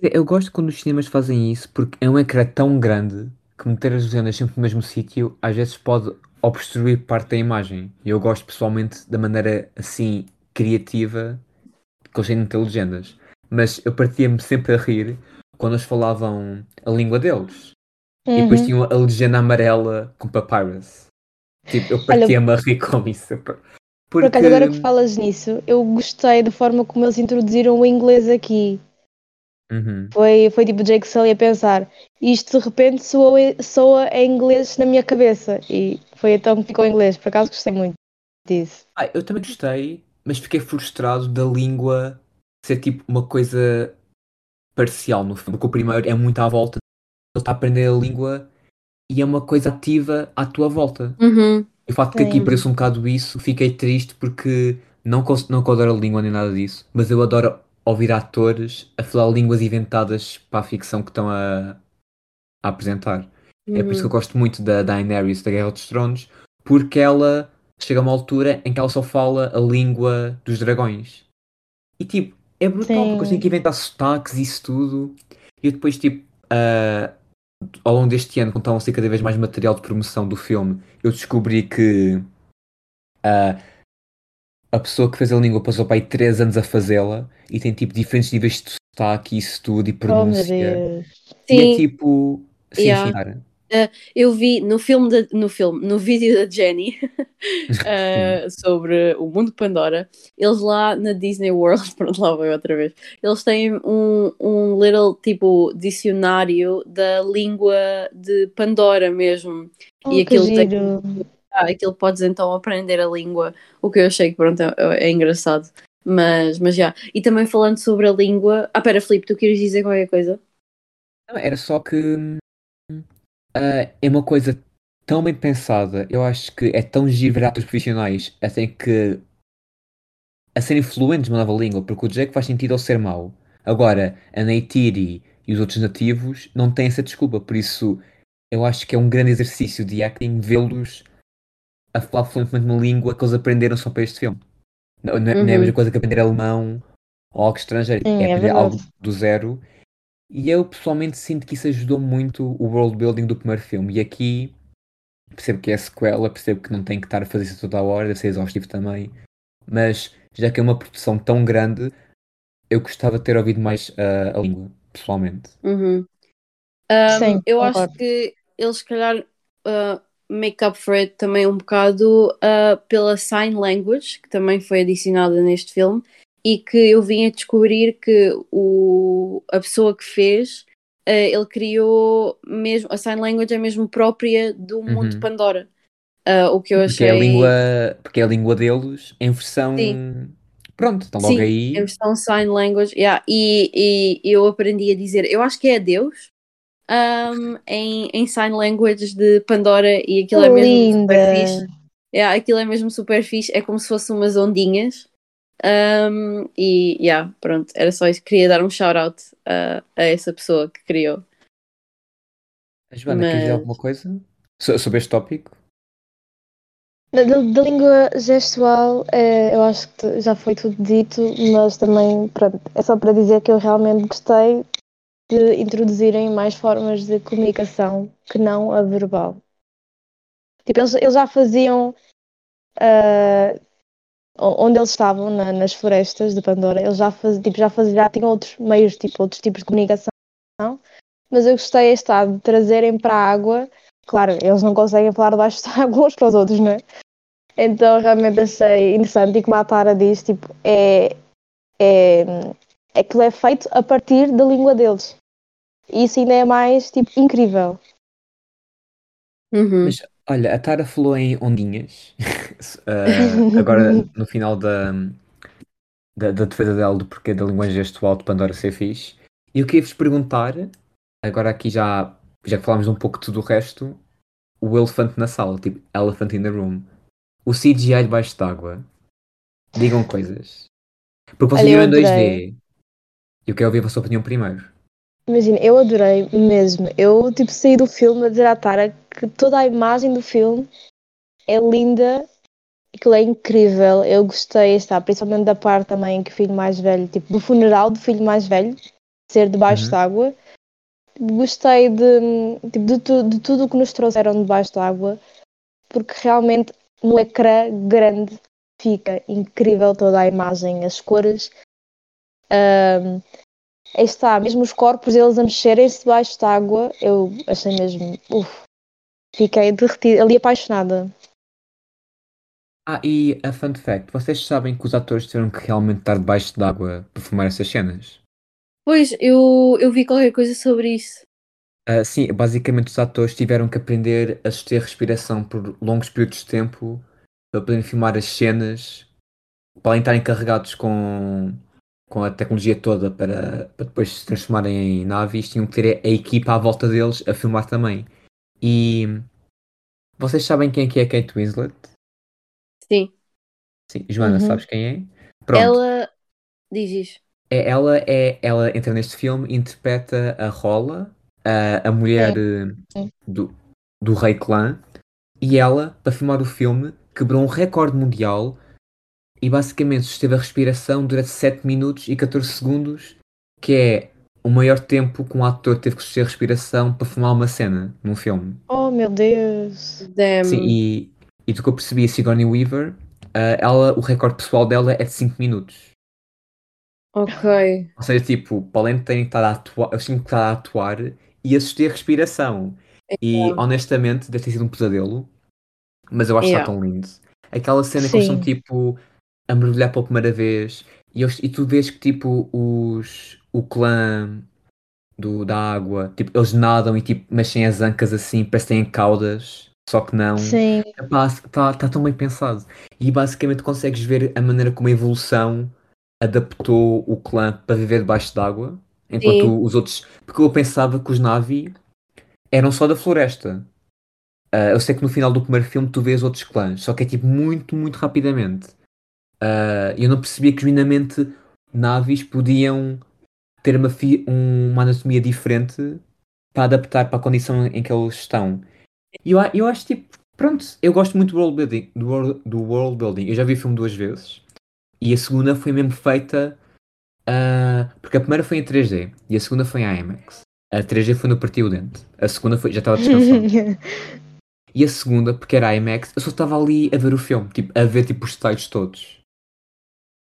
Eu gosto quando os cinemas fazem isso porque é um ecrã tão grande que meter as legendas sempre no mesmo sítio às vezes pode obstruir parte da imagem. E eu gosto pessoalmente da maneira assim criativa que eles têm de meter legendas. Mas eu partia-me sempre a rir quando eles falavam a língua deles. E depois Uhum. tinham a legenda amarela com papyrus. Tipo, eu partia-me a rir com isso. Por Porque... acaso, agora que falas nisso, eu gostei da forma como eles introduziram o inglês aqui. Uhum. Foi, foi tipo Jake Sully a pensar, isto de repente soa, soa em inglês na minha cabeça. E foi então que ficou em inglês. Por acaso gostei muito disso. Ah, eu também gostei, mas fiquei frustrado da língua ser tipo uma coisa parcial no filme. Porque o primeiro é muito à volta, ele está a aprender a língua e é uma coisa ativa à tua volta. Uhum. E o facto de que aqui Sim. pareça um bocado isso, fiquei triste porque não, não que eu adoro a língua nem nada disso, mas eu adoro ouvir atores a falar línguas inventadas para a ficção que estão a, a apresentar. É por isso que eu Uhum. gosto muito da Daenerys da Guerra dos Tronos, porque ela chega a uma altura em que ela só fala a língua dos dragões. E tipo, é brutal, Sim. porque eles têm que inventar sotaques e isso tudo. E eu depois, tipo, ah, ao longo deste ano, quando estavam a ser cada vez mais material de promoção do filme, eu descobri que ah, a pessoa que fez a língua passou para aí 3 anos a fazê-la e tem tipo diferentes níveis de sotaque e isso tudo e Oh meu pronúncia. Deus. e é Sim, tipo. Sim, Yeah. sim, Sara. eu vi no filme, da- no filme, no vídeo da Jenny eh, sobre o mundo de Pandora, eles lá na Disney World, pronto, lá vai outra vez, eles têm um, um little tipo dicionário da língua de Pandora mesmo. Oh, E que aquilo tem- giro. Ah, aquilo podes então aprender a língua, o que eu achei que pronto, é, é engraçado. Mas, mas já. E também falando sobre a língua. Ah, pera, Filipe, tu queres dizer qualquer coisa? Não, era só que ah, é uma coisa tão bem pensada. Eu acho que é tão giro ver atores profissionais até que a serem fluentes numa nova língua, porque o Jack faz sentido ao ser mau. Agora, a Neytiri e os outros nativos não têm essa desculpa, por isso eu acho que é um grande exercício de acting vê-los a falar fluentemente uma língua que eles aprenderam só para este filme. Não, não é, não é a Uhum. mesma coisa que aprender alemão ou algo estrangeiro, Sim, é é aprender algo do zero. E eu pessoalmente sinto que isso ajudou muito o world building do primeiro filme. E aqui percebo que é sequela, percebo que não tem que estar a fazer isso toda a hora, deve ser exaustivo também. Mas já que é uma produção tão grande, eu gostava de ter ouvido mais ah, a língua, pessoalmente. Uhum. Um, Sim, eu concordo. acho que eles, se calhar, uh, make up for it também um bocado uh, pela sign language, que também foi adicionada neste filme, e que eu vim a descobrir que o, a pessoa que fez, uh, ele criou mesmo, a sign language é mesmo própria do mundo de Uhum. Pandora. Uh, o que eu Porque é a achei. língua, porque é a língua deles em versão. Sim. Pronto, está logo Sim, aí. em versão sign language, yeah. e, e eu aprendi a dizer, eu acho que é Deus um, em, em sign language de Pandora e aquilo é mesmo super fixe. Yeah, aquilo é mesmo super fixe, é como se fossem umas ondinhas. Um, e yeah, pronto, era só isso. Queria dar um shout out a, a essa pessoa que criou. A Joana, queres dizer Mas- alguma coisa So- sobre este tópico? Da, língua gestual, eh, eu acho que já foi tudo dito, mas também, pronto, é só para dizer que eu realmente gostei de introduzirem mais formas de comunicação que não a verbal. Tipo, eles, eles já faziam, o- onde eles estavam, na- nas florestas de Pandora, eles já, tipo, já, faziam, já tinham outros meios, tipo, outros tipos de comunicação, mas eu gostei, está, de trazerem para a água Claro, eles não conseguem falar debaixo da água uns para os outros, não é? Então realmente achei interessante e como a Tara diz, tipo, é, é, é que é feito a partir da língua deles. E isso ainda é mais, tipo, incrível. Uhum. Mas olha, a Tara falou em ondinhas. Ah, agora no final da, da, da defesa dela do porquê da linguagem gestual de Pandora ser fixe. E eu queria vos perguntar, agora aqui já, já que falámos um pouco de tudo o resto, o elefante na sala, tipo Elephant in the Room. O CGI debaixo d'água. Digam coisas. Porque vocês Olha, viram em adorei. 2D. Eu quero ouvir a vossa opinião primeiro. Imagina, eu adorei mesmo. Eu tipo saí do filme a dizer à Tara que toda a imagem do filme é linda, aquilo é incrível. Eu gostei, está, principalmente da parte também que o filho mais velho, tipo, do funeral do filho mais velho, ser debaixo Uhum. d'água. Gostei de, tipo, de, tu- de tudo o que nos trouxeram debaixo d'água, porque realmente no ecrã grande fica incrível toda a imagem, as cores. Ahm, aí está, mesmo os corpos eles a mexerem-se debaixo d'água, eu achei mesmo, uf, fiquei derretida, ali apaixonada. Ah, e a fun fact: vocês sabem que os atores tiveram que realmente estar debaixo d'água para filmar essas cenas? Pois, eu, eu vi qualquer coisa sobre isso. Ah, sim, basicamente os atores tiveram que aprender a suster respiração por longos períodos de tempo para poderem filmar as cenas, para além de estarem carregados com, com a tecnologia toda para, para depois se transformarem em naves, tinham que ter a equipa à volta deles a filmar também. E vocês sabem quem é que é Kate Winslet? Sim. Sim, Joana, Uhum. sabes quem é? Pronto. Ela. Diz isso. É, ela, é, ela entra neste filme interpreta a Rola, a, a mulher Sim. do, do Rei Clã, e ela, para filmar o filme, quebrou um recorde mundial e basicamente susteve a respiração durante 7 minutos e 14 segundos, que é o maior tempo que um ator teve que suster a respiração para filmar uma cena num filme. Oh meu Deus! Damn. Sim, e, e do que eu percebi, a Sigourney Weaver, eh, ela, o recorde pessoal dela é de 5 minutos. Ok. Ou seja, tipo, para além de terem estado a atuar, eles tinham que estar a atuar e assistir a respiração. E Yeah. honestamente, deve ter sido um pesadelo, mas eu acho que está Yeah. tão lindo. Aquela cena que eles estão Sim. tipo a mergulhar pela primeira vez e, eles- e tu vês que tipo os o clã do, da água, tipo, eles nadam e tipo mexem as ancas assim, parece que têm caudas, só que não. Sim, Está tá tão bem pensado. E basicamente consegues ver a maneira como a evolução adaptou o clã para viver debaixo d'água. Enquanto Sim. os outros. Porque eu pensava que os Navi eram só da floresta. Ah, eu sei que no final do primeiro filme tu vês outros clãs, só que é tipo muito, muito rapidamente. Ah, eu não percebia que genuinamente Navis podiam ter uma, um- uma anatomia diferente para adaptar para a condição em que eles estão. E eu, eu acho tipo, pronto, eu gosto muito do world building, do world, do world building. Eu já vi o filme duas vezes e a segunda foi mesmo feita ah, porque a primeira foi em 3D e a segunda foi em IMAX. A 3D foi no Partido Dente, a segunda foi, já estava descansado. e a segunda, porque era IMAX, eu só estava ali a ver o filme, tipo, a ver tipo os detalhes todos.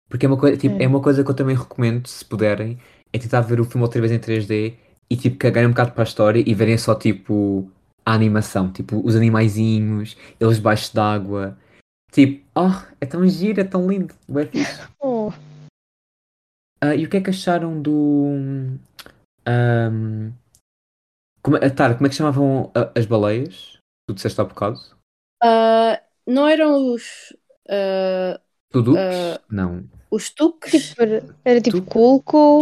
Porque é uma, coisa, tipo, É. é uma coisa que eu também recomendo, se puderem, é tentar ver o filme outra vez em 3D e tipo cagarem um bocado para a história e verem só tipo a animação, tipo os animaizinhos, eles debaixo d'água. Tipo, oh, é tão giro, é tão lindo, é fixe. Oh, Ah, e o que é que acharam do. ahm, como, é- como é que chamavam as baleias? Tu disseste há bocado? Ah, não eram os. ah, Tuducs? Ah, Não. Os tuques? tipo, era, tipo culco.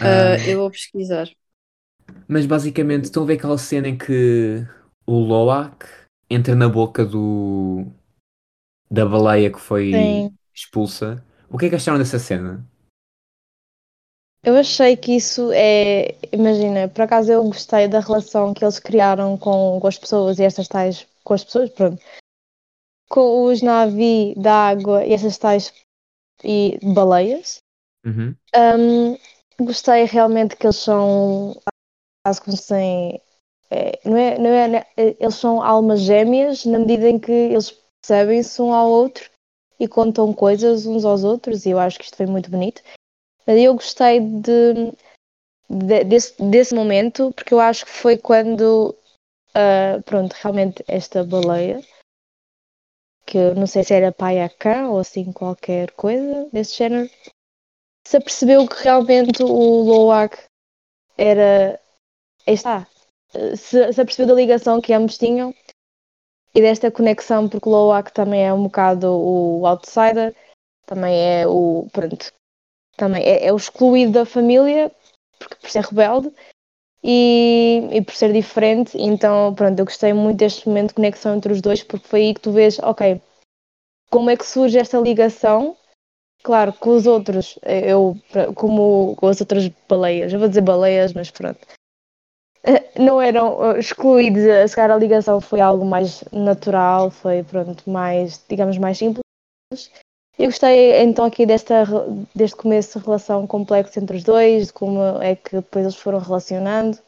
Ah, Ah, eu vou pesquisar. mas basicamente estão a ver aquela cena em que o Loak entra na boca do da baleia que foi Sim. expulsa. O que é que acharam dessa cena? Eu achei que isso é. Imagina, por acaso eu gostei da relação que eles criaram com, com as pessoas e estas tais. Com as pessoas, pronto. Com os Navi da água e essas tais e baleias. Uhum. Hum, gostei realmente que eles são quase como se têm, é, não é, não é, né, eles são almas gêmeas na medida em que eles percebem-se um ao outro e contam coisas uns aos outros e eu acho que isto foi muito bonito. Mas eu gostei de, de- desse, desse momento porque eu acho que foi quando ah, pronto, realmente esta baleia que não sei se era Payacã ou assim qualquer coisa desse género se apercebeu que realmente o Loak era. Está. Se, se apercebeu da ligação que ambos tinham e desta conexão, porque o Loak também é um bocado o outsider também é o. Pronto, também é, é o excluído da família, porque por ser rebelde e, e por ser diferente. Então, pronto, eu gostei muito deste momento de conexão entre os dois, porque foi aí que tu vês, ok, como é que surge esta ligação? Claro, com os outros, eu, como com as outras baleias, eu vou dizer baleias, mas pronto, não eram excluídos. A chegar à ligação foi algo mais natural, foi pronto, mais, digamos, mais simples. Eu gostei então aqui desta, deste começo de relação complexa entre os dois, de como é que depois eles foram relacionando.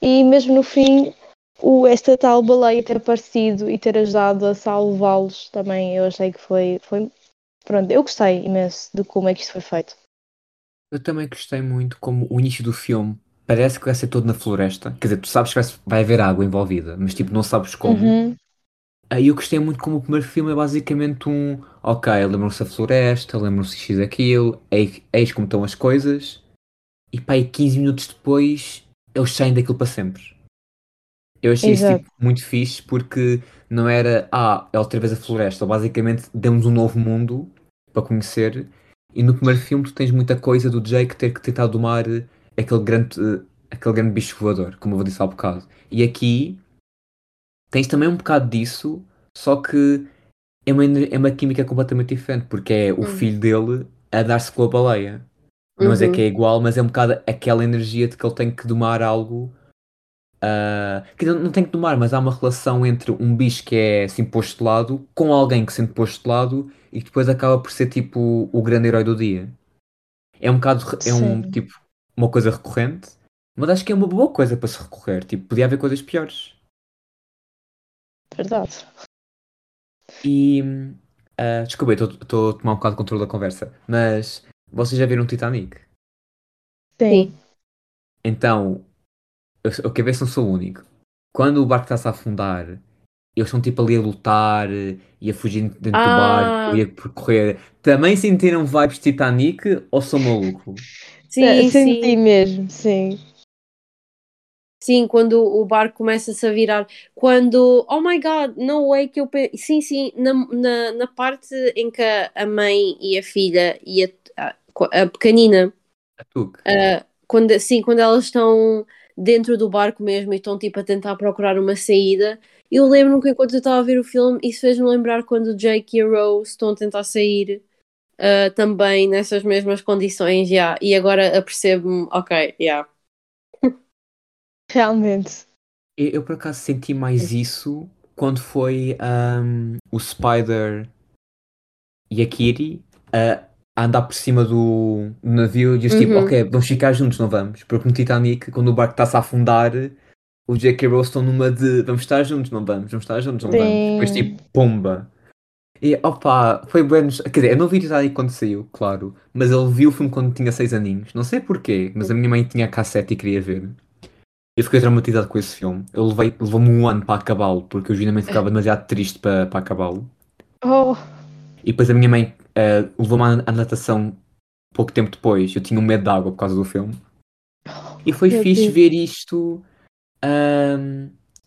E mesmo no fim, o, esta tal baleia ter aparecido e ter ajudado a salvá-los também, eu achei que foi, foi. Pronto, eu gostei imenso de como é que isto foi feito. Eu também gostei muito como o início do filme parece que vai ser todo na floresta. Quer dizer, tu sabes que vai haver água envolvida, mas tipo, não sabes como. Uhum. Aí eu gostei muito como o primeiro filme é basicamente um ok, lembram-se da floresta, lembram-se X daquilo, eis, eis como estão as coisas, e pá, e 15 minutos depois eles saem daquilo para sempre. Eu achei Exato. isso tipo, muito fixe porque não era ah, é outra vez a floresta, basicamente demos um novo mundo para conhecer, e no primeiro filme tu tens muita coisa do Jake ter que tentar domar aquele grande, aquele grande bicho voador, como eu vou dizer há bocado. E aqui tens também um bocado disso, só que é uma, é uma química completamente diferente, porque é o uhum. filho dele a dar-se com a baleia. Não uhum. é que é igual, mas é um bocado aquela energia de que ele tem que domar algo. Uh, que não tem que domar, mas há uma relação entre um bicho que é assim posto de lado com alguém que se sente posto de lado e que depois acaba por ser tipo o grande herói do dia. É um bocado, é um tipo, uma coisa recorrente, mas acho que é uma boa coisa para se recorrer. Tipo, podia haver coisas piores. Verdade. E. Uh, desculpa, estou a tomar um bocado de controle da conversa, mas vocês já viram Titanic? Sim. Então, eu, eu quero ver se não sou o único. Quando o barco está-se a afundar, eles estão tipo ali a lutar e a fugir dentro ah. do barco e a percorrer. Também sentiram vibes Titanic ou sou maluco? Sim, é, senti sim. mesmo, sim. Sim, quando o barco começa-se a virar. Quando. Oh my god, no way que eu. Sim, sim, na, na, na parte em que a mãe e a filha e a, a, a pequenina. A. Uh, quando, sim, quando elas estão dentro do barco mesmo e estão tipo a tentar procurar uma saída. Eu lembro-me que enquanto eu estava a ver o filme, isso fez-me lembrar quando o Jake e a Rose estão a tentar sair uh, também nessas mesmas condições, yeah. e agora apercebo-me, ok, yeah. Realmente. Eu, eu, por acaso senti mais isso quando foi um, o Spider e a Kiri a andar por cima do, navio e eu tipo, uhum. ok, vamos ficar juntos, não vamos? Porque no Titanic, quando o barco está-se a afundar, o Jake e Rose estão numa de vamos estar juntos, não vamos, vamos estar juntos, não Sim. vamos. Depois tipo, pomba. E opa, foi bem. Quer dizer, eu não vi Titanic quando saiu, claro, mas ele viu o filme quando tinha 6 aninhos. Não sei porquê, mas a minha mãe tinha cassete e queria ver. Eu fiquei traumatizado com esse filme. Eu levei, levou-me um ano para acabá-lo, porque eu genuinamente ficava demasiado triste para, para acabá-lo. Oh. E depois a minha mãe uh, levou-me à, natação pouco tempo depois. Eu tinha um medo de água por causa do filme. E foi Meu fixe Deus. ver isto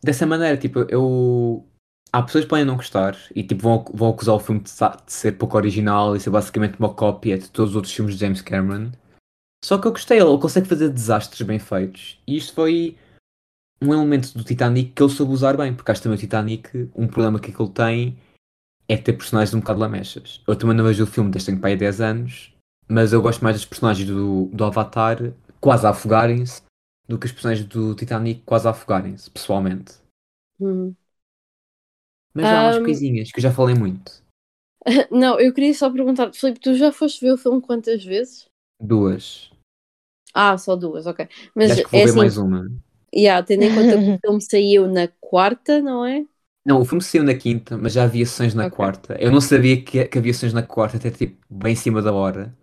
dessa maneira. Tipo, eu há pessoas que podem não gostar e tipo, vão, vão acusar o filme de, de, ser pouco original e ser basicamente uma cópia de todos os outros filmes de James Cameron. Só que eu gostei, ele consegue fazer desastres bem feitos. E isto foi um elemento do Titanic que ele soube usar bem, porque acho que também o Titanic, um problema que ele tem é ter personagens um bocado lamechas. Eu também não vejo o filme desde tenho pai 10 anos, mas eu gosto mais dos personagens do, do Avatar quase a afogarem-se do que os personagens do Titanic quase a afogarem-se, pessoalmente. Uhum. Mas há umas um... coisinhas que eu já falei muito. Não, eu queria só perguntar, Filipe, tu já foste ver o filme quantas vezes? Duas. Ah, só duas, ok. Mas acho que vou é ver assim, mais uma. Yeah, tendo em conta que o filme saiu na quarta, não é? Não, o filme saiu na quinta, mas já havia sessões na okay. quarta. Eu não sabia que, que havia sessões na quarta, até tipo bem em cima da hora.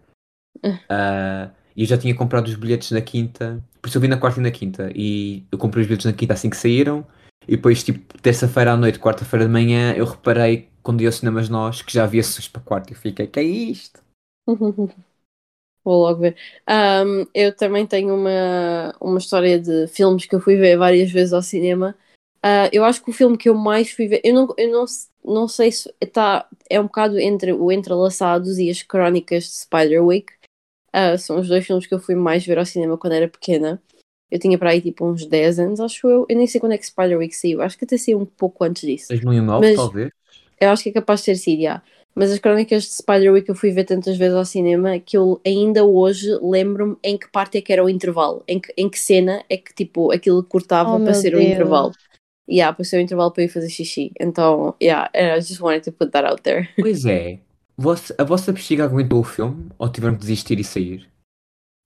Uh, e eu já tinha comprado os bilhetes na quinta, por isso eu vi na quarta e na quinta. E eu comprei os bilhetes na quinta assim que saíram. E depois, tipo, terça-feira à noite, quarta-feira de manhã, eu reparei, quando ia ao cinemas nós, que já havia sessões para quarto. E fiquei, que é isto? Vou logo ver. Um, eu também tenho uma, uma história de filmes que eu fui ver várias vezes ao cinema Uh, eu acho que o filme que eu mais fui ver, eu não, eu não, não sei se está, é um bocado entre o Entrelaçados e as Crónicas de Spiderwick. Uh, são os dois filmes que eu fui mais ver ao cinema quando era pequena. Eu tinha para aí tipo uns 10 anos, acho eu. Eu nem sei quando é que Spiderwick saiu, acho que até saiu um pouco antes disso. 2009, Mas- talvez. Eu acho que é capaz de ter sido, já. Mas as Crónicas de Spiderwick eu fui ver tantas vezes ao cinema que eu ainda hoje lembro-me em que parte é que era o intervalo, em que, em que cena é que tipo aquilo cortava Oh, para ser o Deus. intervalo. Yeah, para ser o intervalo para ir fazer xixi. Então, yeah, I just wanted to put that out there. Pois é. Vossa- a vossa bexiga aguentou o filme ou tiveram que desistir e sair?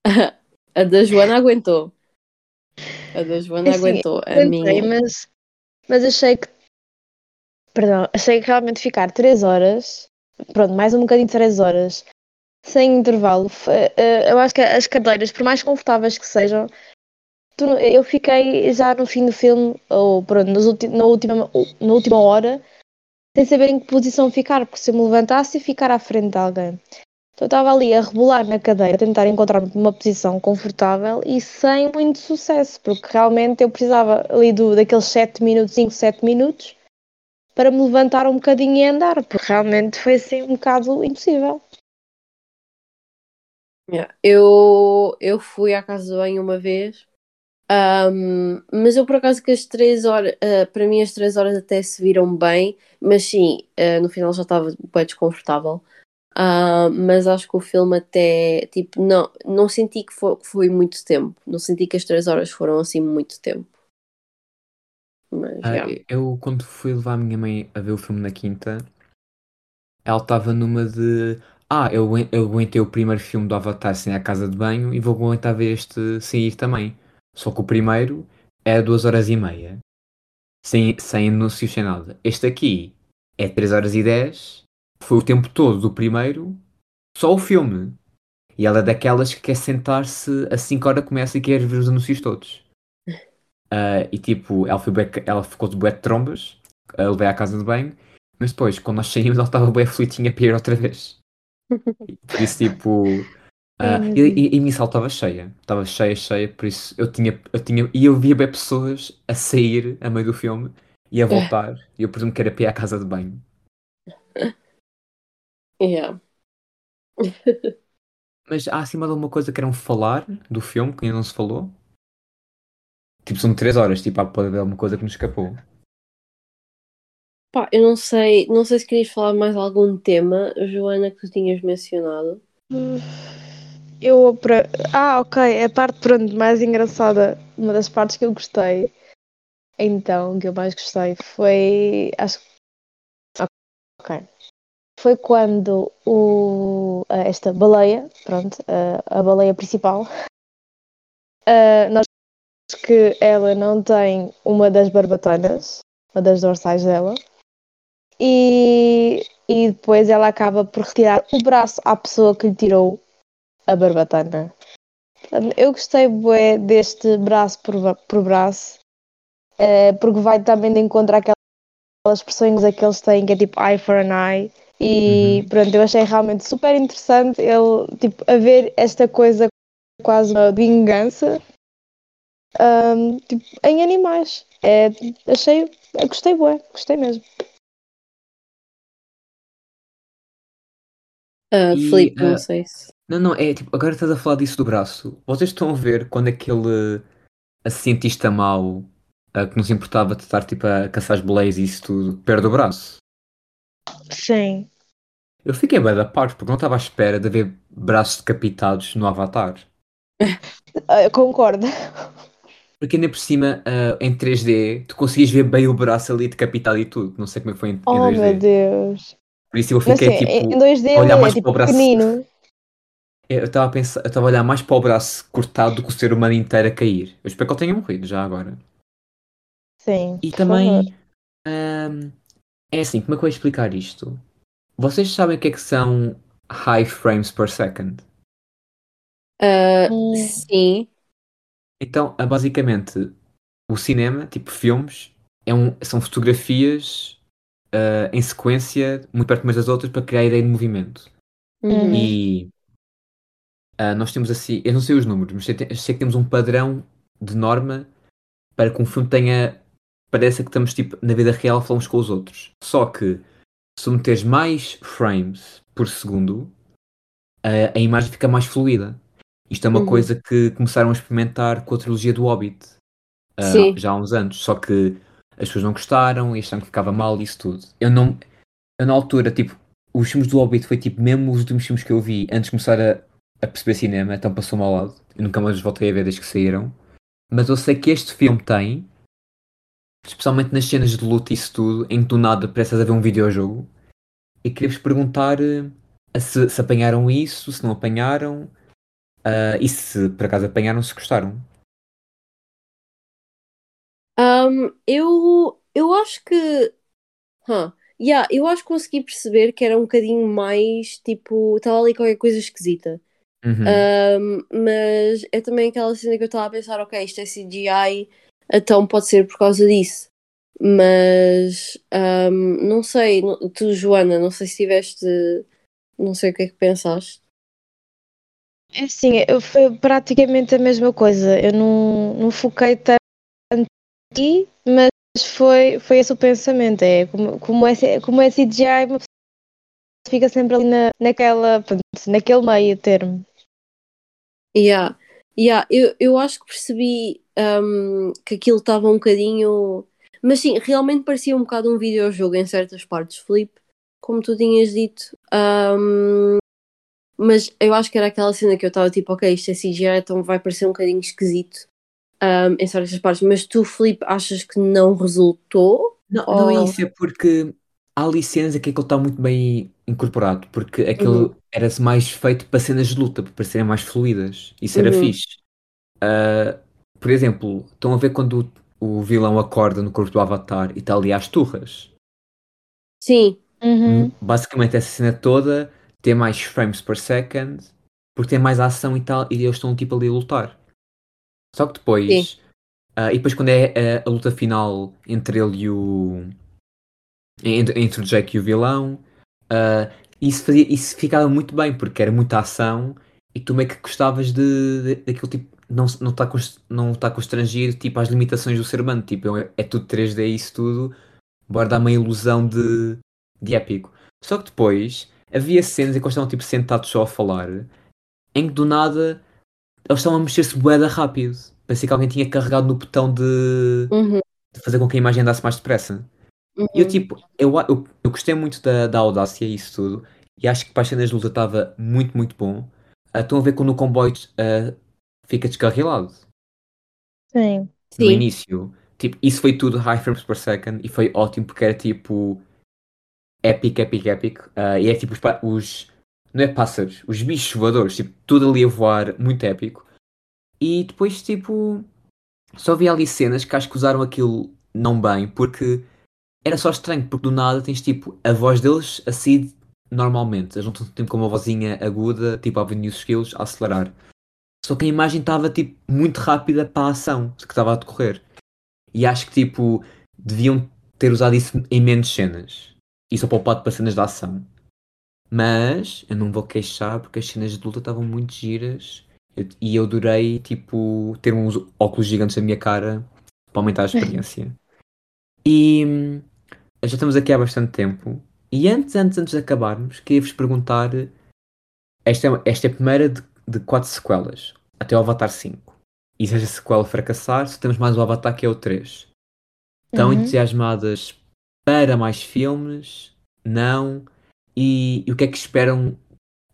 A da Joana aguentou. A da Joana Assim, aguentou. A minha. mas, mas achei que. Perdão, achei que realmente ficar 3 horas, pronto, mais um bocadinho de 3 horas, sem intervalo, foi- eh, eu acho que as cadeiras, por mais confortáveis que sejam, eu fiquei já no fim do filme, ou pronto, na, última, na última hora, sem saber em que posição ficar, porque se eu me levantasse e ficar à frente de alguém. Então eu estava ali a rebolar na cadeira, a tentar encontrar uma posição confortável e sem muito sucesso, porque realmente eu precisava ali do, daqueles 7 minutos, 5, 7 minutos, para me levantar um bocadinho e andar, porque realmente foi assim um bocado impossível. Eu, eu fui à casa de banho uma vez, ahm, mas eu por acaso que as três horas, ah, para mim as três horas até se viram bem, mas sim, ah, no final já estava bem desconfortável. Ah, mas acho que o filme até, tipo, não, não senti que foi, que foi muito tempo, não senti que as três horas foram assim muito tempo. Mas, Ah, yeah. eu, quando fui levar a minha mãe a ver o filme na quinta, ela estava numa de. Ah, eu, eu aguentei o primeiro filme do Avatar sem a casa de banho e vou aguentar ver este sem ir também. Só que o primeiro é duas horas e meia, sem, sem anúncios, sem nada. Este aqui é 3 horas e 10, foi o tempo todo do primeiro, só o filme. E ela é daquelas que quer sentar-se assim que a hora começa e quer ver os anúncios todos. Ah, e tipo, ela, foi bué- ela ficou de bué de trombas, a levei à casa de banho, mas depois, quando nós saímos, ela estava bué aflitinha para ir outra vez. Por isso, tipo. ah, meu e, e, e a minha sala estava cheia, estava cheia, cheia, por isso eu tinha, eu tinha, e eu via bem pessoas a sair a meio do filme e a voltar, e eu presumo que era para ir à casa de banho. Yeah. Mas há acima de alguma coisa que queiram falar do filme que ainda não se falou? Tipo, são 3 horas, tipo, há pode haver alguma coisa que nos escapou. Pá, eu não sei, não sei se querias falar mais algum tema, Joana, que tu tinhas mencionado. Eu, ah, ok, a parte pronto, mais engraçada, uma das partes que eu gostei, então, que eu mais gostei foi, acho ok, foi quando o, a- esta baleia, pronto, a, a baleia principal, ah, nós vemos que ela não tem uma das barbatanas, uma das dorsais dela, e, e depois ela acaba por retirar o braço à pessoa que lhe tirou a barbatana. Eu gostei bué deste braço por, por braço, eh, porque vai também de encontro àquelas expressões que eles têm, que é tipo eye for an eye. E Uhum. pronto, eu achei realmente super interessante ele, tipo, a ver esta coisa quase uma vingança ahm, tipo, em animais. É, achei, gostei bué, gostei mesmo. Ah, E, Filipe, não ah, sei se. Não, não, é tipo, agora estás a falar disso do braço. Vocês estão a ver quando aquele a cientista mau ah, que nos importava de estar tipo a caçar as baleias e isso tudo perde o braço? Sim. Eu fiquei bem da parte porque não estava à espera de ver braços decapitados no Avatar. Ah, concordo. Porque ainda por cima, ah, em 3D, tu conseguias ver bem o braço ali decapitado e tudo. Não sei como é que foi em, em Oh 2D. meu Deus. Por isso eu Mas fiquei sim, tipo. em 2D a olhar ele mais é para o tipo braço. pequenino. Eu estava a pensar, eu estava a olhar mais para o braço cortado do que o ser humano inteiro a cair. Eu espero que ele tenha morrido já agora. Sim, E por também, favor. ahm, é assim, como é que eu vou explicar isto? Vocês sabem o que é que são high frames per second? Hum. sim. Então, basicamente, o cinema, tipo filmes, é um, são fotografias ah, em sequência, muito perto umas das outras, para criar a ideia de movimento. Uhum. E ah, nós temos assim, eu não sei os números, mas sei, sei que temos um padrão de norma para que um filme tenha parece que estamos tipo na vida real falamos com os outros. Só que se meteres mais frames por segundo, a, a imagem fica mais fluida. Isto é uma Uhum. coisa que começaram a experimentar com a trilogia do Hobbit Sim. já há uns anos. Só que as pessoas não gostaram e acharam que ficava mal e isso tudo. Eu não. Eu na altura, tipo, os filmes do Hobbit foi tipo mesmo os últimos filmes que eu vi antes de começar a, a perceber cinema, então passou-me ao lado. Eu nunca mais voltei a ver desde que saíram. Mas eu sei que este filme tem, especialmente nas cenas de luta e isso tudo, em que do nada pareces a ver um videojogo. E queria-vos perguntar eh, se, se apanharam isso, se não apanharam, ah, e se por acaso apanharam, se gostaram. Um, eu, eu acho que. Huh, yeah, eu acho que consegui perceber que era um bocadinho mais tipo. Estava ali qualquer coisa esquisita. Uhum. Um, mas é também aquela cena que eu estava a pensar: ok, isto é CGI, então pode ser por causa disso. Mas um, não sei, tu, Joana, não sei se tiveste. Não sei o que é que pensaste. É assim, eu, foi praticamente a mesma coisa. Eu não, não foquei tanto aqui, mas foi, foi esse o pensamento. É como, como, é, como é CGI, uma pessoa fica sempre ali na, naquela, naquele meio termo. Yeah. Yeah, eu, eu acho que percebi um, que aquilo estava um bocadinho. Mas sim, realmente parecia um bocado um videojogo em certas partes, Filipe, como tu tinhas dito. Um, mas eu acho que era aquela cena que eu estava tipo, ok, isto é CGI, então vai parecer um bocadinho esquisito um, em certas partes. Mas tu, Filipe, achas que não resultou? Não, não é isso, é porque há ali cenas em que aquilo está muito bem incorporado, porque aquilo Uhum. era mais feito para cenas de luta, para parecerem mais fluídas. Isso era Uhum. fixe. Ah, por exemplo, estão a ver quando o, o vilão acorda no corpo do Avatar e está ali às turras. Sim, Uhum. Basicamente, essa cena toda tem mais frames per second, porque tem mais ação e tal, e eles estão tipo ali a lutar. Só que depois, ah, e depois quando é ah, a luta final entre ele e o. entre, entre o Jack e o vilão, ah, isso, fazia, isso ficava muito bem, porque era muita ação e tu meio que gostavas de, de, daquilo tipo. Não está não tá não tá constrangido tipo, às limitações do ser humano. Tipo, é, é tudo 3D isso tudo. Bora dar uma ilusão de, de épico. Só que depois havia cenas em que eles estavam tipo, sentados só a falar, em que do nada eles estavam a mexer-se boeda rápido. Parecia que alguém tinha carregado no botão de, uhum, de fazer com que a imagem andasse mais depressa. E eu uhum. tipo, eu, eu, eu gostei muito da, da audácia e isso tudo. E acho que para as cenas de luta estava muito, muito bom. Ah, estão a ver quando o comboio ah, fica descarrilado Sim. no Sim, início. Tipo, isso foi tudo high frames per second e foi ótimo porque era tipo épico, épico, épico. Ah, e é tipo os, os- não é pássaros, os bichos voadores, tipo, tudo ali a voar, muito épico. E depois, tipo, só vi ali cenas que acho que usaram aquilo não bem, porque era só estranho, porque do nada tens tipo a voz deles assim normalmente. Eles não estão tipo com uma vozinha aguda, tipo a os skills, a acelerar. Só que a imagem estava tipo muito rápida para a ação que estava a decorrer. E acho que tipo deviam ter usado isso em menos cenas. E só poupado para cenas de ação. Mas eu não vou queixar porque as cenas de luta estavam muito giras. Eu- e eu adorei tipo ter uns óculos gigantes na minha cara para aumentar a experiência. E hum, já estamos aqui há bastante tempo. E antes, antes, antes de acabarmos, queria-vos perguntar. Esta é, esta é a primeira de, de quatro sequelas, até o Avatar 5. E se esta sequela fracassar, só temos mais o Avatar que é o 3. Estão Uhum. entusiasmadas para mais filmes? Não? E, e o que é que esperam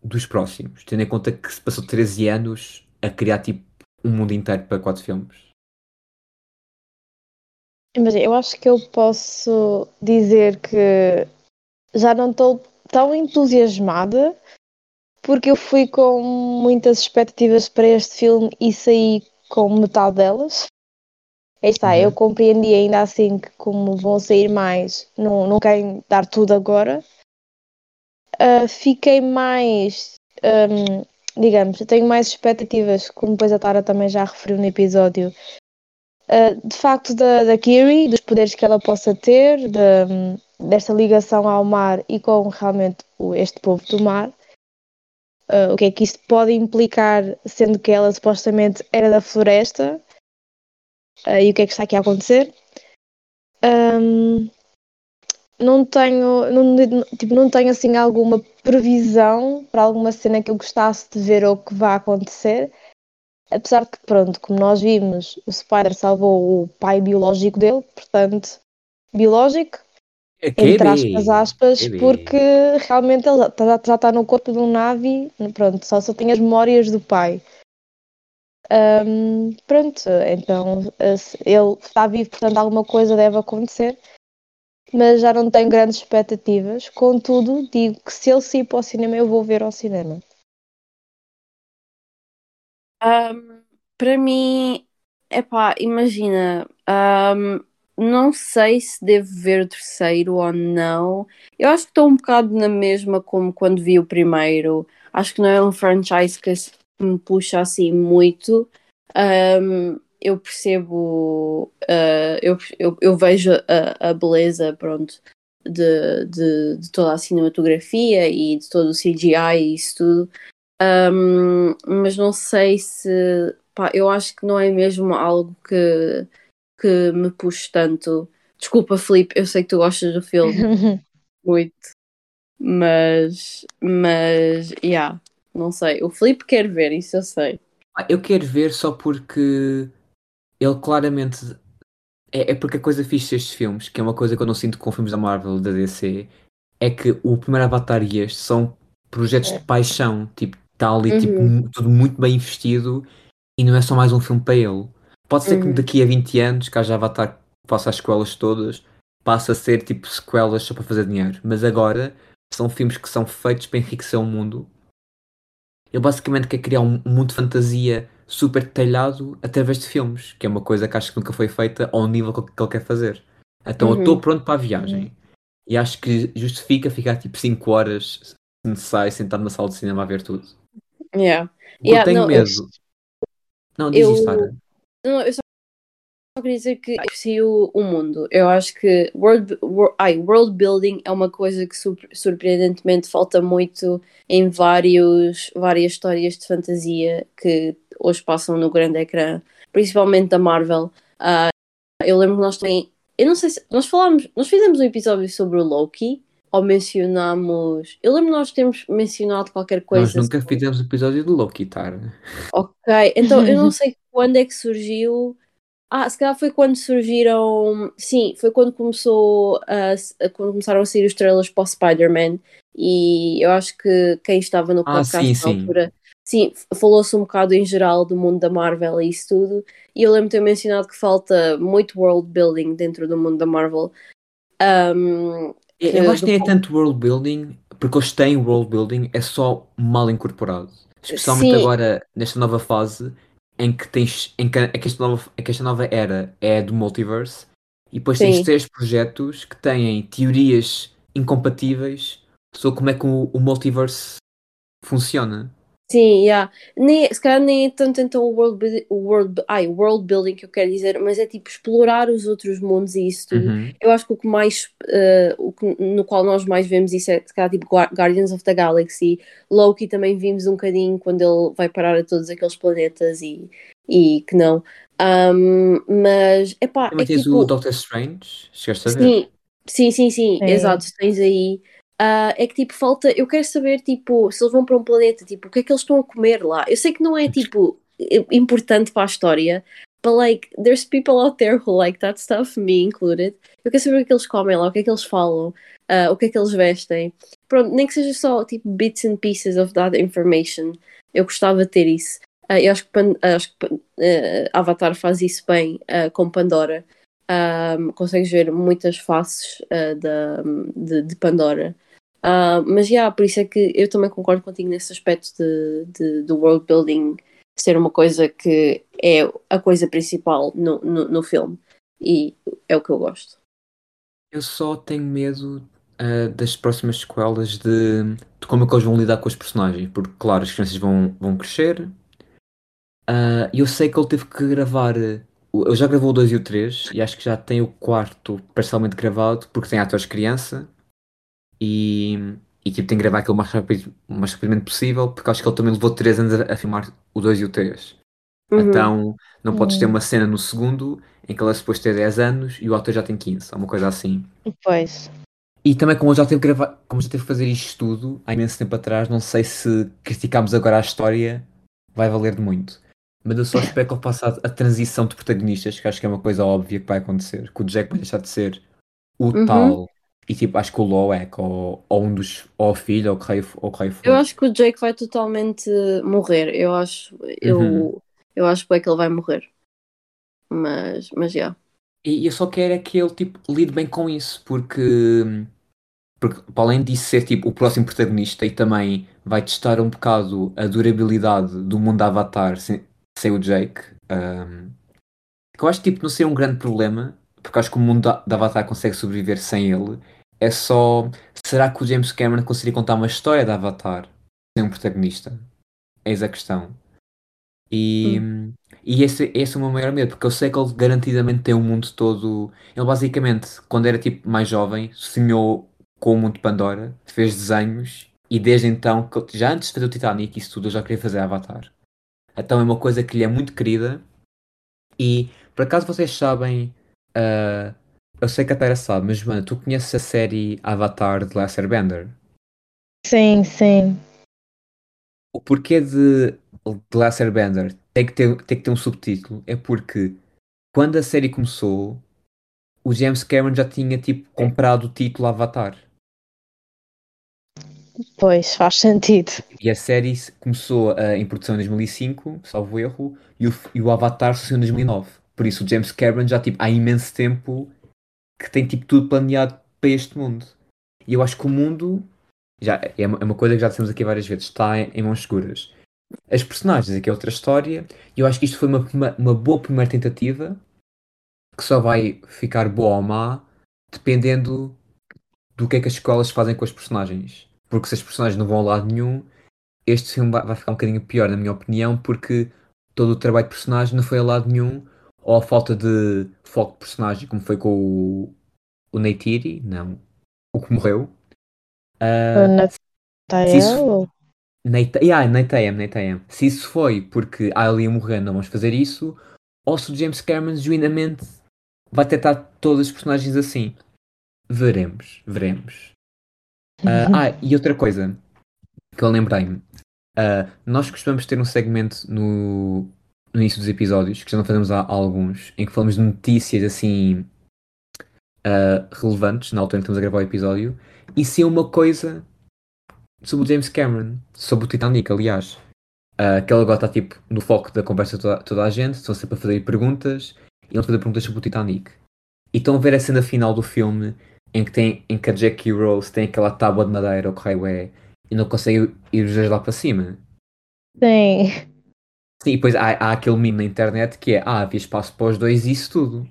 dos próximos? Tendo em conta que se passou 13 anos a criar tipo um mundo inteiro para quatro filmes. Mas eu acho que eu posso dizer que já não estou tão entusiasmada porque eu fui com muitas expectativas para este filme e saí com metade delas. Está, Uhum. eu compreendi ainda assim que como vão sair mais, não, não querem dar tudo agora. Ah, fiquei mais, hum, digamos, eu tenho mais expectativas, como depois a Tara também já referiu no episódio, ah, de facto da, da Kiri, dos poderes que ela possa ter, da, desta ligação ao mar e com realmente este povo do mar. Ah, o que é que isto pode implicar, sendo que ela supostamente era da floresta, ah, e o que é que está aqui a acontecer. Ahm, não tenho, não, tipo, não tenho assim alguma previsão para alguma cena que eu gostasse de ver ou que vá acontecer. Apesar de que, pronto, como nós vimos, o Spider salvou o pai biológico dele, portanto, biológico, entre aspas, aspas, porque realmente ele já, já está no corpo de um Navi, pronto, só só tem as memórias do pai. Ahm, pronto, então eh, se ele está vivo, portanto alguma coisa deve acontecer, mas já não tenho grandes expectativas. Contudo, digo que se ele sair para o cinema, eu vou ver ao cinema. Ahm, para mim, epá, imagina, ahm, não sei se devo ver o terceiro ou não. Eu acho que estou um bocado na mesma como quando vi o primeiro. Acho que não é um franchise se- que me puxa assim muito. Ahm, eu percebo, ah, eu, eu, eu vejo a, a beleza, pronto, de, de, de toda a cinematografia e de todo o CGI e isso tudo. Um, mas não sei se pá, eu acho que não é mesmo algo que, que me puxe tanto. Desculpa, Filipe, eu sei que tu gostas do filme muito, mas mas yeah, não sei. O Filipe quer ver, isso eu sei. Ah, Eu quero ver só porque ele claramente. É, é porque a coisa fixe destes filmes, que é uma coisa que eu não sinto com filmes da Marvel, da DC, é que o primeiro Avatar e este são projetos de paixão. Tipo, está ali tipo, Uhum. mu- tudo muito bem investido e não é só mais um filme para ele. Pode ser que Uhum. daqui a 20 anos, que haja Avatar que faça as sequelas todas, passe a ser tipo sequelas só para fazer dinheiro. Mas agora são filmes que são feitos para enriquecer o mundo. Ele basicamente quer criar um mundo de fantasia super detalhado através de filmes, que é uma coisa que acho que nunca foi feita ao nível que ele quer fazer. Então eu estou Uhum. pronto para a viagem. E acho que justifica ficar tipo 5 horas, se necessário, sentado na sala de cinema a ver tudo. Yeah. Eu Yeah, tenho não, medo. Não, diz eu- isto. Não, eu só queria dizer que aprecio o mundo. Eu acho que world, wor- ai, world building é uma coisa que sur- surpreendentemente falta muito em vários, várias histórias de fantasia que hoje passam no grande ecrã, principalmente da Marvel. Ah, eu lembro que nós também, eu não sei se nós falámos, nós fizemos um episódio sobre o Loki, ou mencionámos, eu lembro que nós temos mencionado qualquer coisa Nós nunca sobre- fizemos episódio de Loki, Tara. Ok, então eu não sei quando é que surgiu. Ah, se calhar foi quando surgiram. Sim, foi quando começou a, quando começaram a sair os trailers para o Spider-Man. E eu acho que quem estava no Ah, podcast sim, na sim. altura. Sim, falou-se um bocado em geral do mundo da Marvel e isso tudo. E eu lembro de ter mencionado que falta muito world building dentro do mundo da Marvel. Um, Eu, acho que nem é tanto world building, porque eles têm world building, é só mal incorporado. Especialmente Sim. agora, nesta nova fase, em que tens. Em que, que esta nova, que esta nova era é do multiverse, e depois tens Sim. três projetos que têm teorias incompatíveis sobre como é que o, o multiverse funciona. Sim, yeah. Nem, se calhar nem é tanto então o world, o world, ai, world building que eu quero dizer, mas é tipo explorar os outros mundos e isso tudo. Uhum. Eu acho que o que mais, eh, o que, no qual nós mais vemos isso é se calhar tipo Gua- Guardians of the Galaxy. Loki também vimos um bocadinho quando ele vai parar a todos aqueles planetas e, e que não. Ahm, mas, epá, é tens tipo. o Doctor Strange, chegaste a ver? Sim, sim, sim, sim, Sim. exato, tens aí. Ah, é que tipo, falta. Eu quero saber, tipo, se eles vão para um planeta, tipo, o que é que eles estão a comer lá? Eu sei que não é, tipo, importante para a história, but like, there's people out there who like that stuff, me included. Eu quero saber o que eles comem lá, o que é que eles falam, ah, o que é que eles vestem. Pronto, nem que seja só, tipo, bits and pieces of that information. Eu gostava de ter isso. Ah, eu acho que, acho que Avatar faz isso bem com Pandora. Um, consegues ver muitas faces uh, da, de, de Pandora. Uh, mas já, por isso é que eu também concordo contigo nesse aspecto de, de, do world building ser uma coisa que é a coisa principal no, no, no filme. E é o que eu gosto. Eu só tenho medo ah, das próximas sequelas de, de como é que eles vão lidar com os personagens, porque claro, as crianças vão, vão crescer. E eu sei que ele teve que gravar. Ele já gravou o 2 e o 3 e acho que já tem o quarto parcialmente gravado porque tem atores criança e, e tipo, tem que gravar aquilo o mais rápido, o mais rapidamente possível porque acho que ele também levou 3 anos a, a filmar o 2 e o 3. Uhum. Então não podes ter Hum. uma cena no segundo em que ela é suposto ter 10 anos e o autor já tem 15, ou uma coisa assim. Pois. E também como já teve que gravar, como já teve que fazer isto tudo há imenso tempo atrás, não sei se criticámos agora a história vai valer de muito. Mas eu só espero que ele faça a, a transição de protagonistas, que acho que é uma coisa óbvia que vai acontecer. Que o Jack vai deixar de ser o Uhum. tal. E tipo, acho que o Loek, ou, ou um dos. Ou o filho, ou o que rei, ou o que rei for. Eu acho que o Jake vai totalmente morrer. Eu acho, eu, Uhum. eu acho bem que ele vai morrer. Mas, mas já. E eu só quero é que ele tipo, lide bem com isso, porque, porque para além disso ser tipo, o próximo protagonista e também vai testar um bocado a durabilidade do mundo Avatar sem, sem o Jake, um, que eu acho que tipo, não seria um grande problema, porque acho que o mundo da, da Avatar consegue sobreviver sem ele. É só será que o James Cameron conseguiria contar uma história de Avatar sem um protagonista? Eis a questão. E, e esse, esse é o meu maior medo, porque eu sei que ele garantidamente tem o mundo todo. Ele basicamente, quando era tipo mais jovem, sonhou com o mundo de Pandora, fez desenhos e desde então, já antes de fazer o Titanic e isso tudo, eu já queria fazer Avatar. Então é uma coisa que lhe é muito querida. E por acaso vocês sabem, ah, eu sei que a Tara sabe, mas Joana, tu conheces a série Avatar de Last Airbender? Sim, sim. O porquê de The Last Airbender tem que ter, tem que ter um subtítulo é porque quando a série começou, o James Cameron já tinha tipo comprado o título Avatar. Pois, faz sentido. E a série começou ah, em produção em 2005, salvo erro, e o, e o Avatar saiu em 2009. Por isso o James Cameron já tipo, há imenso tempo que tem tipo tudo planeado para este mundo. E eu acho que o mundo já é uma, é coisa que já dissemos aqui várias vezes, está em, em mãos seguras. As personagens aqui é outra história, e eu acho que isto foi uma, uma, uma boa primeira tentativa que só vai ficar boa ou má dependendo do que é que as escolas fazem com as personagens. Porque se as personagens não vão a lado nenhum, este filme vai vai ficar um bocadinho pior, na minha opinião, porque todo o trabalho de personagem não foi a lado nenhum, ou a falta de foco de personagem, como foi com o, o Neytiri, não, o que morreu. Na se isso- Neitayam. Se isso foi porque há ali a morrer, não vamos fazer isso, ou se o James Cameron genuinamente vai tentar todos os personagens assim. Veremos, veremos. Ah, ah, e outra coisa que eu lembrei-me. Ah, nós costumamos ter um segmento no, no início dos episódios, que já não fazemos há, alguns, em que falamos de notícias assim ah, relevantes na altura em que estamos a gravar o episódio. E é uma coisa sobre o James Cameron, sobre o Titanic, aliás. Ah, que ele agora está tipo no foco da conversa toda, toda a gente, estão sempre a fazer perguntas e ele fazer perguntas sobre o Titanic. E estão a ver a cena final do filme em que, tem, em que a Jackie Rose tem aquela tábua de madeira ou que raio é e não consegue ir os dois lá para cima. Sim. Sim, e depois há, há aquele meme na internet que é ah, havia espaço para os dois e isso tudo.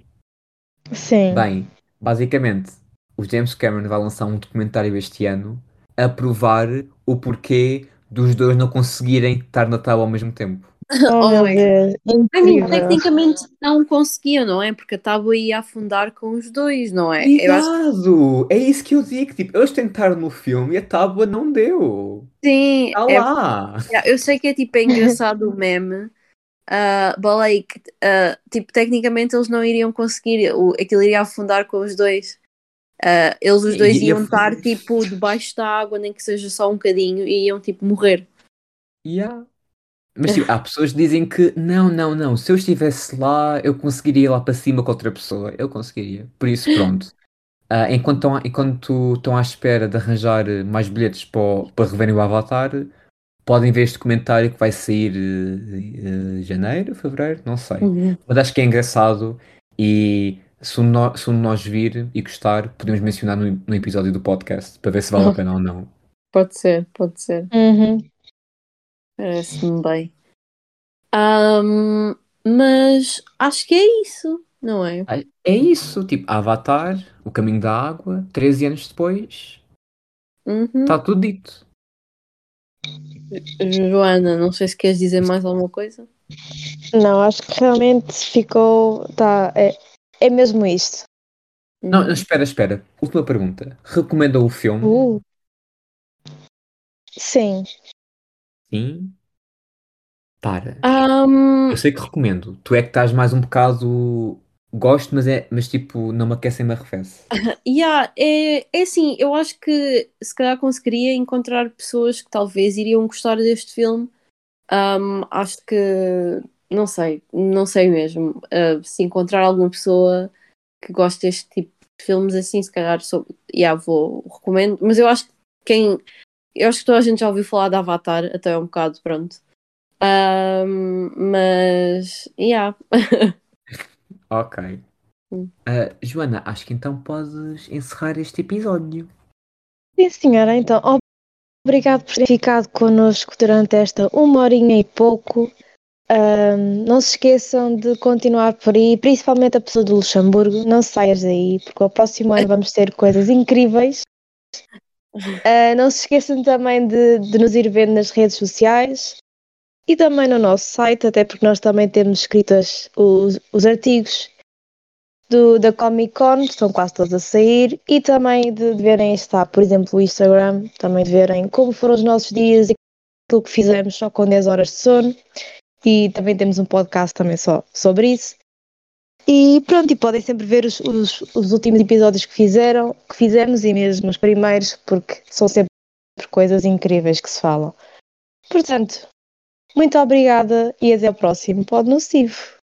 Sim. Bem, basicamente, o James Cameron vai lançar um documentário este ano a provar o porquê dos dois não conseguirem estar na tábua ao mesmo tempo. Oh, Oh my Deus. I mean, Incrível. tecnicamente não conseguiam, não é? Porque a tábua ia afundar com os dois, não é? Cuidado! É isso que eu digo. Tipo, eles tentaram no filme e a tábua não deu. sim. É- lá! eu sei que é tipo é engraçado o meme. ah, but like, ah, tipo, tecnicamente eles não iriam conseguir, o, aquilo iria afundar com os dois. Ah, eles os dois e iam estar tipo debaixo da água, nem que seja só um bocadinho, e iam tipo morrer. Yeah. Mas tipo, há pessoas que dizem que não, não, não. Se eu estivesse lá, eu conseguiria ir lá para cima com outra pessoa. Eu conseguiria. Por isso, pronto. Ah, enquanto, estão, à- enquanto estão à espera de arranjar mais bilhetes para, para reverem o Avatar, podem ver este comentário que vai sair eh, eh, janeiro, fevereiro, não sei. Mas acho que é engraçado e se um, no- se um de nós vir e gostar, podemos mencionar no, no episódio do podcast para ver se vale a pena ou não. Pode ser, pode ser. Uhum. Parece-me bem. Ahm, mas acho que é isso, não é? É isso, tipo, Avatar, O Caminho da Água, 13 anos depois, Uhum. está tudo dito. Joana, não sei se queres dizer mais alguma coisa. Não, acho que realmente ficou. Tá, é, é mesmo isto. Não, não, espera, espera. Última pergunta. Recomenda o filme? Uh. Sim. Sim. Tara, Um, eu sei que recomendo. Tu é que estás mais um bocado. Gosto, mas é, mas tipo, não me aquece nem me arrefece. yeah, é, é assim, eu acho que se calhar conseguiria encontrar pessoas que talvez iriam gostar deste filme. Um, acho que não sei, não sei mesmo. Uh, se encontrar alguma pessoa que goste deste tipo de filmes assim, se calhar sou, yeah, vou recomendo, mas eu acho que quem eu acho que toda a gente já ouviu falar de Avatar até um bocado, pronto. Um, mas yeah. Ok. Ah, Joana, acho que então podes encerrar este episódio. Sim, senhora, então, obrigado por ter ficado connosco durante esta uma horinha e pouco. Ahm, não se esqueçam de continuar por aí, principalmente a pessoa do Luxemburgo. Não saias daí, porque ao próximo ano vamos ter coisas incríveis. Ah, não se esqueçam também de, de nos ir vendo nas redes sociais e também no nosso site, até porque nós também temos escritas os, os artigos do, da Comic Con, que estão quase todos a sair, e também de, de verem está, por exemplo, o Instagram, também de verem como foram os nossos dias e aquilo que fizemos só com 10 horas de sono. E também temos um podcast também só sobre isso. E pronto, e podem sempre ver os, os, os últimos episódios que fizeram, que fizemos e mesmo os primeiros, porque são sempre coisas incríveis que se falam. Portanto, muito obrigada e até ao próximo Pode Nocivo.